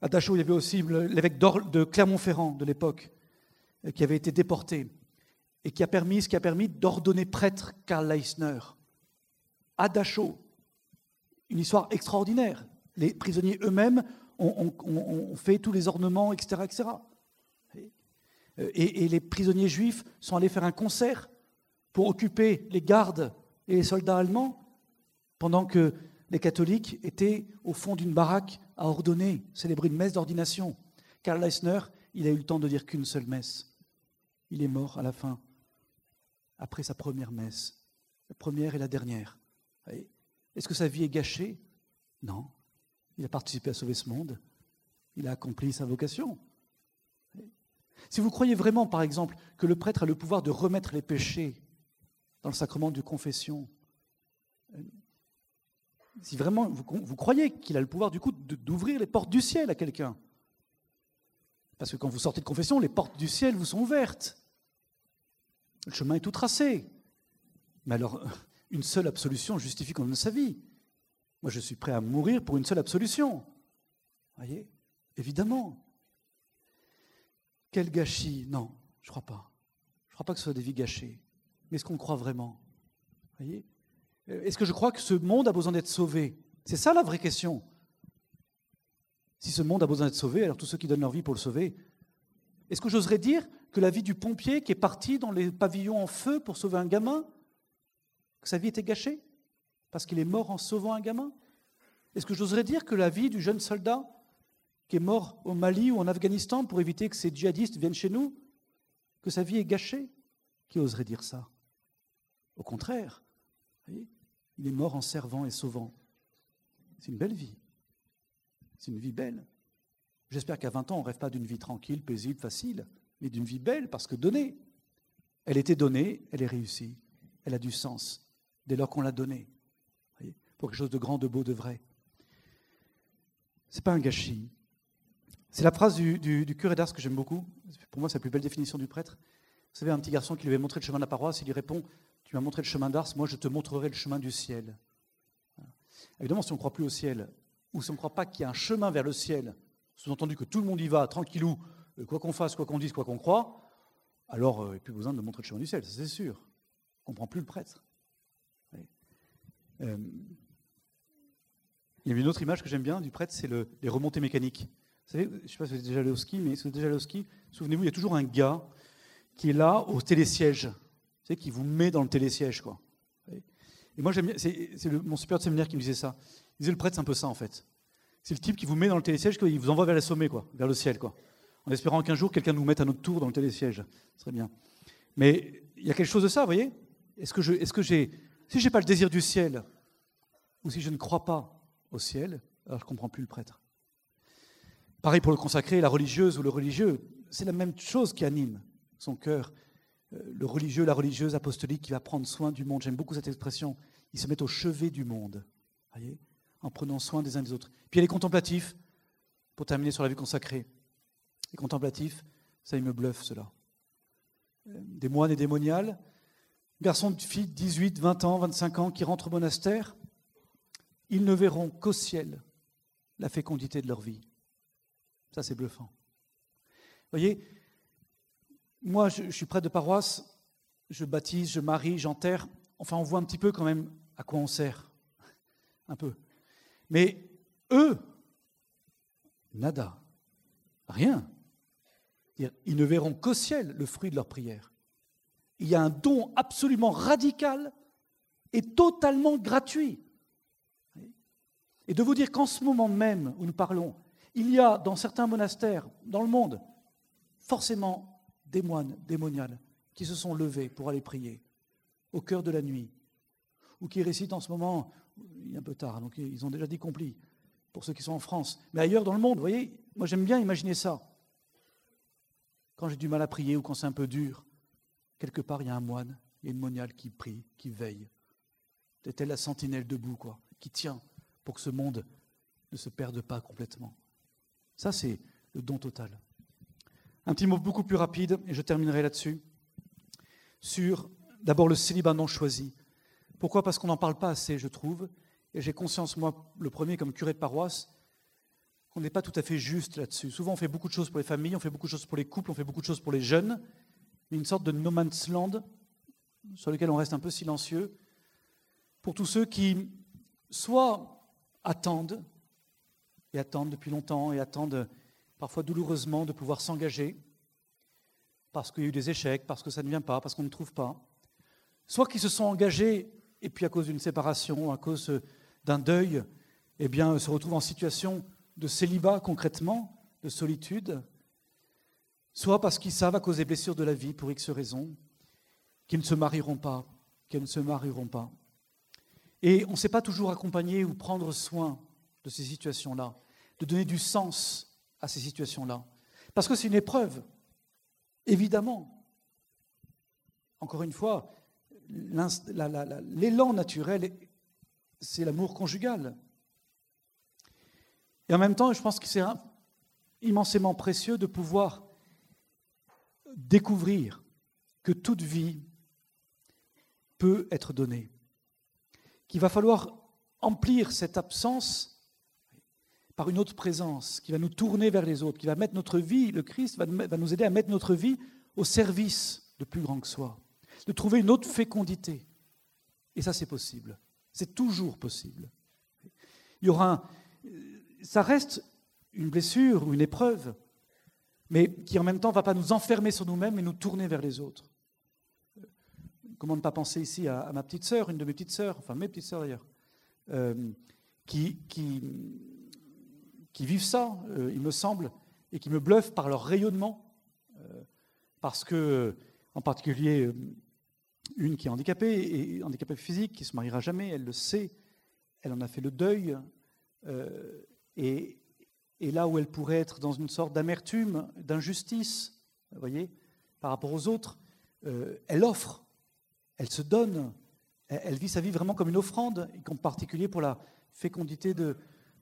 À Dachau, il y avait aussi l'évêque de Clermont-Ferrand de l'époque euh, qui avait été déporté et qui a permis, ce qui a permis d'ordonner prêtre Karl Leisner à Dachau. Une histoire extraordinaire. Les prisonniers eux-mêmes ont, fait tous les ornements, etc. etc. Et, et, les prisonniers juifs sont allés faire un concert pour occuper les gardes et les soldats allemands, pendant que les catholiques étaient au fond d'une baraque à ordonner, célébrer une messe d'ordination. Karl Leisner, il a eu le temps de dire qu'une seule messe. Il est mort à la fin, après sa première messe, la première et la dernière. Est-ce que sa vie est gâchée? Non. Il a participé à sauver ce monde. Il a accompli sa vocation. Si vous croyez vraiment, par exemple, que le prêtre a le pouvoir de remettre les péchés dans le sacrement de confession, si vraiment vous, croyez qu'il a le pouvoir du coup d'ouvrir les portes du ciel à quelqu'un, parce que quand vous sortez de confession, les portes du ciel vous sont ouvertes. Le chemin est tout tracé. Mais alors, une seule absolution justifie qu'on donne sa vie. Moi, je suis prêt à mourir pour une seule absolution. Voyez? Évidemment. Quel gâchis. Non, je ne crois pas. Je ne crois pas que ce soit des vies gâchées. Mais est-ce qu'on croit vraiment? Voyez? Est-ce que je crois que ce monde a besoin d'être sauvé? C'est ça la vraie question. Si ce monde a besoin d'être sauvé, alors tous ceux qui donnent leur vie pour le sauver, est-ce que j'oserais dire que la vie du pompier qui est parti dans les pavillons en feu pour sauver un gamin, que sa vie était gâchée? Parce qu'il est mort en sauvant un gamin? Est-ce que j'oserais dire que la vie du jeune soldat qui est mort au Mali ou en Afghanistan pour éviter que ces djihadistes viennent chez nous, que sa vie est gâchée Qui oserait dire ça? Au contraire, il est mort en servant et sauvant. C'est une belle vie. C'est une vie belle. J'espère qu'à 20 ans, on ne rêve pas d'une vie tranquille, paisible, facile, mais d'une vie belle parce que donnée. Elle était donnée, elle est réussie, elle a du sens, dès lors qu'on l'a donnée, pour quelque chose de grand, de beau, de vrai. Ce n'est pas un gâchis. C'est la phrase du, curé d'Ars que j'aime beaucoup. Pour moi, c'est la plus belle définition du prêtre. Vous savez, un petit garçon qui lui avait montré le chemin de la paroisse, il lui répond Tu m'as montré le chemin d'Ars, moi je te montrerai le chemin du ciel. Évidemment, si on ne croit plus au ciel, ou si on ne croit pas qu'il y a un chemin vers le ciel, sous-entendu que tout le monde y va, tranquillou, euh, quoi qu'on fasse, quoi qu'on dise, quoi qu'on croit, alors euh, il n'y a plus besoin de montrer le chemin du ciel, c'est sûr. On ne comprend plus le prêtre. Euh, il y a une autre image que j'aime bien du prêtre, c'est le, les remontées mécaniques. Vous savez, je ne sais pas si vous êtes déjà allé au ski, mais si vous êtes déjà allé au ski, souvenez-vous, il y a toujours un gars qui est là au télésiège, vous qui vous met dans le télésiège. Quoi. Et moi, c'est, mon super de séminaire qui me disait ça. Il disait le prêtre, c'est un peu ça en fait. C'est le type qui vous met dans le télésiège, il vous envoie vers les sommets, quoi, vers le ciel, quoi. En espérant qu'un jour, quelqu'un nous mette à notre tour dans le télésiège. Ce serait bien. Mais il y a quelque chose de ça, vous voyez? Est-ce que, je, j'ai. Si je n'ai pas le désir du ciel, ou si je ne crois pas au ciel, alors je ne comprends plus le prêtre. Pareil pour le consacré, la religieuse ou le religieux, c'est la même chose qui anime son cœur. Euh, le religieux, la religieuse apostolique qui va prendre soin du monde. J'aime beaucoup cette expression. Ils se mettent au chevet du monde, voyez, en prenant soin des uns des autres. Puis il y a les contemplatifs, pour terminer sur la vie consacrée. Les contemplatifs, ça, il me bluffe, cela. Euh, des moines et des moniales, garçons filles de 18, 20 ans, 25 ans qui rentrent au monastère, ils ne verront qu'au ciel la fécondité de leur vie. Ça, c'est bluffant. Vous voyez, moi, je, suis prêtre de paroisse, je baptise, je marie, j'enterre. Enfin, on voit un petit peu quand même à quoi on sert. Un peu. Mais eux, nada, rien. Ils ne verront qu'au ciel le fruit de leur prière. Il y a un don absolument radical et totalement gratuit. Et de vous dire qu'en ce moment même où nous parlons, il y a dans certains monastères dans le monde forcément des moines démoniales qui se sont levés pour aller prier au cœur de la nuit, ou qui récitent en ce moment, il est un peu tard, donc ils ont déjà dit compris, pour ceux qui sont en France, mais ailleurs dans le monde, vous voyez, moi j'aime bien imaginer ça. Quand j'ai du mal à prier ou quand c'est un peu dur, quelque part il y a un moine, il y a une moniale qui prie, qui veille. Elle la sentinelle debout, quoi, qui tient pour que ce monde ne se perde pas complètement. Ça, c'est le don total. Un petit mot beaucoup plus rapide, et je terminerai là-dessus, sur d'abord le célibat non choisi. Pourquoi? Parce qu'on n'en parle pas assez, je trouve, et j'ai conscience, moi, le premier comme curé de paroisse, qu'on n'est pas tout à fait juste là-dessus. Souvent, on fait beaucoup de choses pour les familles, on fait beaucoup de choses pour les couples, on fait beaucoup de choses pour les jeunes, mais une sorte de no man's land sur lequel on reste un peu silencieux, pour tous ceux qui, soit attendent, et attendent depuis longtemps, et attendent parfois douloureusement de pouvoir s'engager, parce qu'il y a eu des échecs, parce que ça ne vient pas, parce qu'on ne trouve pas, soit qui se sont engagés, et puis à cause d'une séparation, à cause d'un deuil, eh bien, se retrouvent en situation de célibat concrètement, de solitude, soit parce qu'ils savent à cause des blessures de la vie, pour X raisons, qu'ils ne se marieront pas, qu'ils ne se marieront pas. Et on ne sait pas toujours accompagner ou prendre soin de ces situations-là, de donner du sens à ces situations-là. Parce que c'est une épreuve, évidemment. Encore une fois, l'élan naturel, c'est l'amour conjugal. Et en même temps, je pense que c'est immensément précieux de pouvoir découvrir que toute vie peut être donnée qu'il va falloir emplir cette absence par une autre présence qui va nous tourner vers les autres, qui va mettre notre vie, le Christ va nous aider à mettre notre vie au service de plus grand que soi, de trouver une autre fécondité. Et ça, c'est possible. C'est toujours possible. Il y aura ça reste une blessure ou une épreuve, mais qui en même temps ne va pas nous enfermer sur nous-mêmes et nous tourner vers les autres. Comment ne pas penser ici à, ma petite sœur, une de mes petites sœurs, enfin mes petites sœurs d'ailleurs, euh, qui, qui, qui, vivent ça, euh, il me semble, et qui me bluffent par leur rayonnement, euh, parce que, en particulier, une qui est handicapée, et handicapée physique, qui ne se mariera jamais, elle le sait, elle en a fait le deuil, et, et là où elle pourrait être dans une sorte d'amertume, d'injustice, vous voyez, par rapport aux autres, euh, elle offre, elle se donne, elle, vit sa vie vraiment comme une offrande, en particulier pour la fécondité de,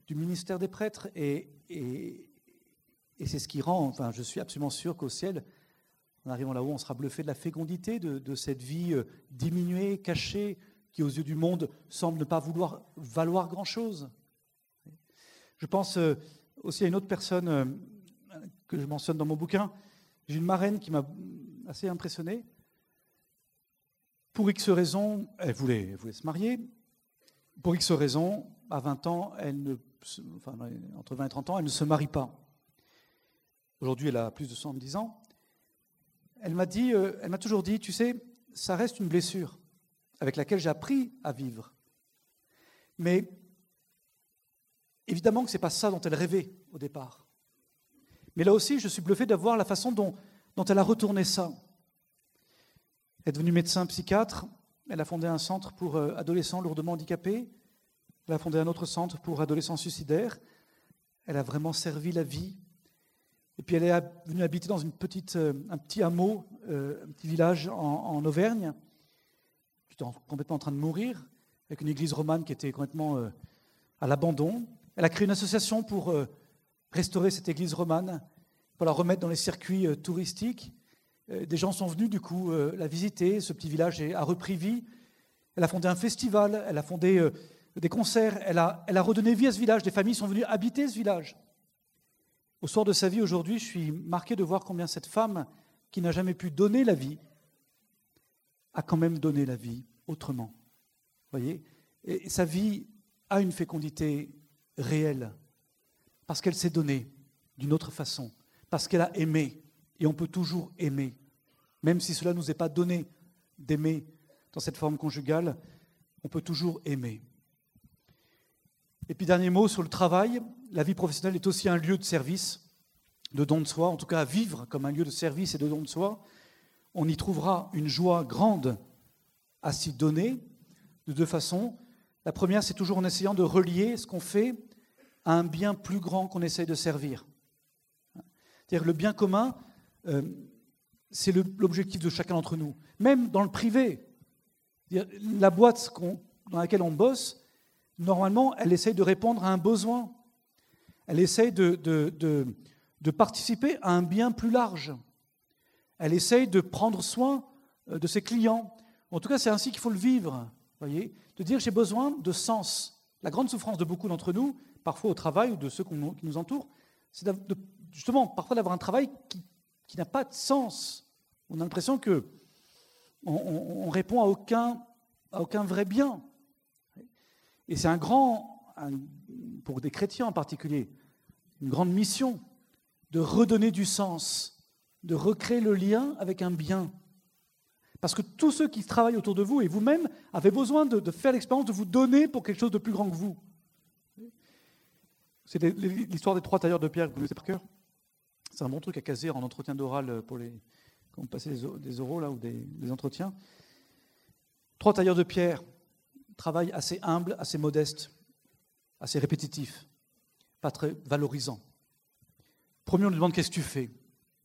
du ministère des prêtres. Et, et, c'est ce qui rend, enfin, je suis absolument sûr qu'au ciel, en arrivant là-haut, on sera bluffé de la fécondité de, cette vie euh, diminuée, cachée, qui aux yeux du monde semble ne pas vouloir valoir grand-chose. Je pense euh, aussi à une autre personne euh, que je mentionne dans mon bouquin. J'ai une marraine qui m'a assez impressionné. Pour X raisons, elle voulait, voulait, se marier. Pour X raisons, à 20 ans, elle ne, entre 20 et 30 ans, elle ne se marie pas. Aujourd'hui, elle a plus de 70 ans. Elle m'a dit, euh, elle m'a toujours dit, tu sais, ça reste une blessure avec laquelle j'ai appris à vivre. Mais évidemment que ce n'est pas ça dont elle rêvait au départ. Mais là aussi, je suis bluffé de voir la façon dont, dont elle a retourné ça. Elle est devenue médecin psychiatre, elle a fondé un centre pour euh, adolescents lourdement handicapés, elle a fondé un autre centre pour adolescents suicidaires, elle a vraiment servi la vie. Et puis elle est venue habiter dans une petite, euh, un petit hameau, euh, un petit village en Auvergne complètement en train de mourir, avec une église romane qui était complètement euh, à l'abandon. Elle a créé une association pour restaurer cette église romane, pour la remettre dans les circuits touristiques. Des gens sont venus du coup la visiter, ce petit village a repris vie. Elle a fondé un festival, elle a fondé des concerts, elle a, redonné vie à ce village, des familles sont venues habiter ce village. Au soir de sa vie aujourd'hui, je suis marqué de voir combien cette femme, qui n'a jamais pu donner la vie, a quand même donné la vie autrement. Voyez? Sa vie a une fécondité réelle parce qu'elle s'est donnée d'une autre façon, parce qu'elle a aimé. Et on peut toujours aimer, même si cela ne nous est pas donné d'aimer dans cette forme conjugale, on peut toujours aimer. Et puis dernier mot sur le travail, la vie professionnelle est aussi un lieu de service, de don de soi, en tout cas à vivre comme un lieu de service et de don de soi. On y trouvera une joie grande à s'y donner de deux façons. La première, c'est toujours en essayant de relier ce qu'on fait à un bien plus grand qu'on essaye de servir. C'est-à-dire le bien commun, euh, c'est l'objectif de chacun d'entre nous. Même dans le privé, la boîte dans laquelle on bosse, normalement, elle essaye de répondre à un besoin. Elle essaye de, participer à un bien plus large. Elle essaye de prendre soin euh, de ses clients. En tout cas, c'est ainsi qu'il faut le vivre, voyez, de dire j'ai besoin de sens. La grande souffrance de beaucoup d'entre nous, parfois au travail ou de ceux qui nous entourent, c'est justement parfois d'avoir un travail qui, n'a pas de sens. On a l'impression que on, répond à aucun vrai bien. Et c'est un grand, pour des chrétiens en particulier, une grande mission de redonner du sens, de recréer le lien avec un bien. Parce que tous ceux qui travaillent autour de vous et vous-même avez besoin de, faire l'expérience de vous donner pour quelque chose de plus grand que vous. C'est l'histoire des trois tailleurs de pierre que vous connaissez par cœur? C'est un bon truc à caser en entretien d'oral pour les quand vous passez des oraux là ou des, entretiens. Trois tailleurs de pierre, travail assez humble, assez modeste, assez répétitif, pas très valorisant. Premier, on lui demande qu'est-ce que tu fais?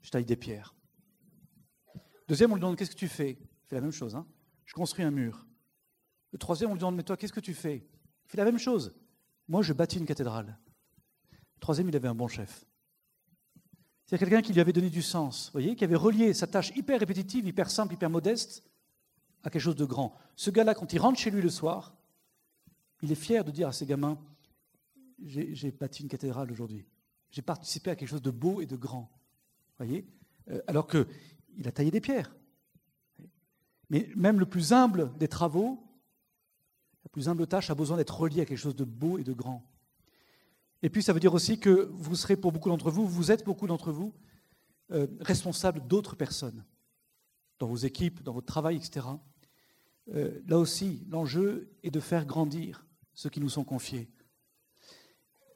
Je taille des pierres. Deuxième, on lui demande qu'est-ce que tu fais? Il fait la même chose. Hein je construis un mur. Le troisième, on lui demande mais toi, qu'est-ce que tu fais? Il fait la même chose. Moi, je bâtis une cathédrale. Le troisième, il avait un bon chef. C'est quelqu'un qui lui avait donné du sens, voyez, qui avait relié sa tâche hyper répétitive, hyper simple, hyper modeste à quelque chose de grand. Ce gars-là, quand il rentre chez lui le soir, il est fier de dire à ses gamins J'ai bâti une cathédrale aujourd'hui. J'ai participé à quelque chose de beau et de grand. Voyez euh, Alors que il a taillé des pierres. Mais même le plus humble des travaux, la plus humble tâche a besoin d'être reliée à quelque chose de beau et de grand. Et puis ça veut dire aussi que vous serez pour beaucoup d'entre vous, vous êtes beaucoup d'entre vous, euh, responsables d'autres personnes, dans vos équipes, dans votre travail, etc. Euh, là aussi, l'enjeu est de faire grandir ceux qui nous sont confiés.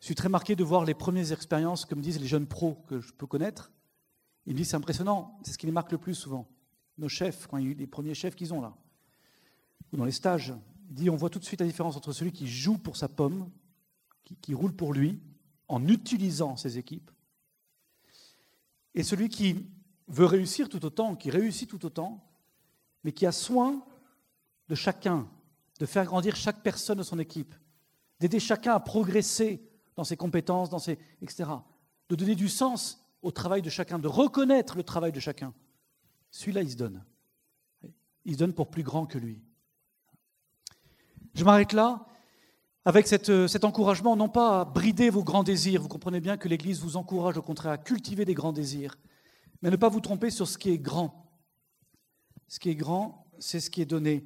Je suis très marqué de voir les premières expériences, comme disent les jeunes pros que je peux connaître, il me dit c'est impressionnant, c'est ce qui les marque le plus souvent. Nos chefs, quand il y a eu les premiers chefs qu'ils ont là, ou dans les stages, il dit on voit tout de suite la différence entre celui qui joue pour sa pomme, qui, roule pour lui, en utilisant ses équipes, et celui qui veut réussir tout autant, qui réussit tout autant, mais qui a soin de chacun, de faire grandir chaque personne de son équipe, d'aider chacun à progresser dans ses compétences, dans ses, etc., de donner du sens au travail de chacun, de reconnaître le travail de chacun. Celui-là, il se donne. Il se donne pour plus grand que lui. Je m'arrête là avec cet encouragement, non pas à brider vos grands désirs. Vous comprenez bien que l'Église vous encourage au contraire à cultiver des grands désirs, mais ne pas vous tromper sur ce qui est grand. Ce qui est grand, c'est ce qui est donné.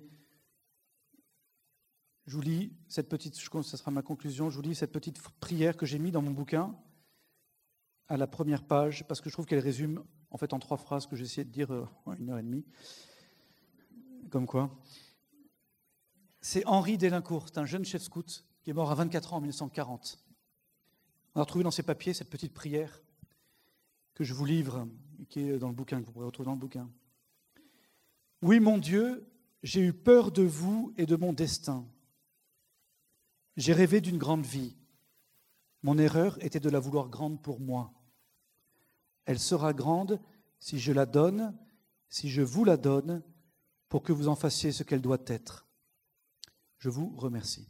Je vous lis cette petite, ce sera ma conclusion, je vous lis cette petite prière que j'ai mise dans mon bouquin à la première page, parce que je trouve qu'elle résume en fait en trois phrases que j'ai essayé de dire euh, en une heure et demie. Comme quoi C'est Henri Delincourt, un jeune chef scout qui est mort à 24 ans en 1940. On a retrouvé dans ses papiers cette petite prière que je vous livre, qui est dans le bouquin, que vous pourrez retrouver dans le bouquin. Oui, mon Dieu, j'ai eu peur de vous et de mon destin. J'ai rêvé d'une grande vie. Mon erreur était de la vouloir grande pour moi. Elle sera grande si je la donne, si je vous la donne, pour que vous en fassiez ce qu'elle doit être. Je vous remercie.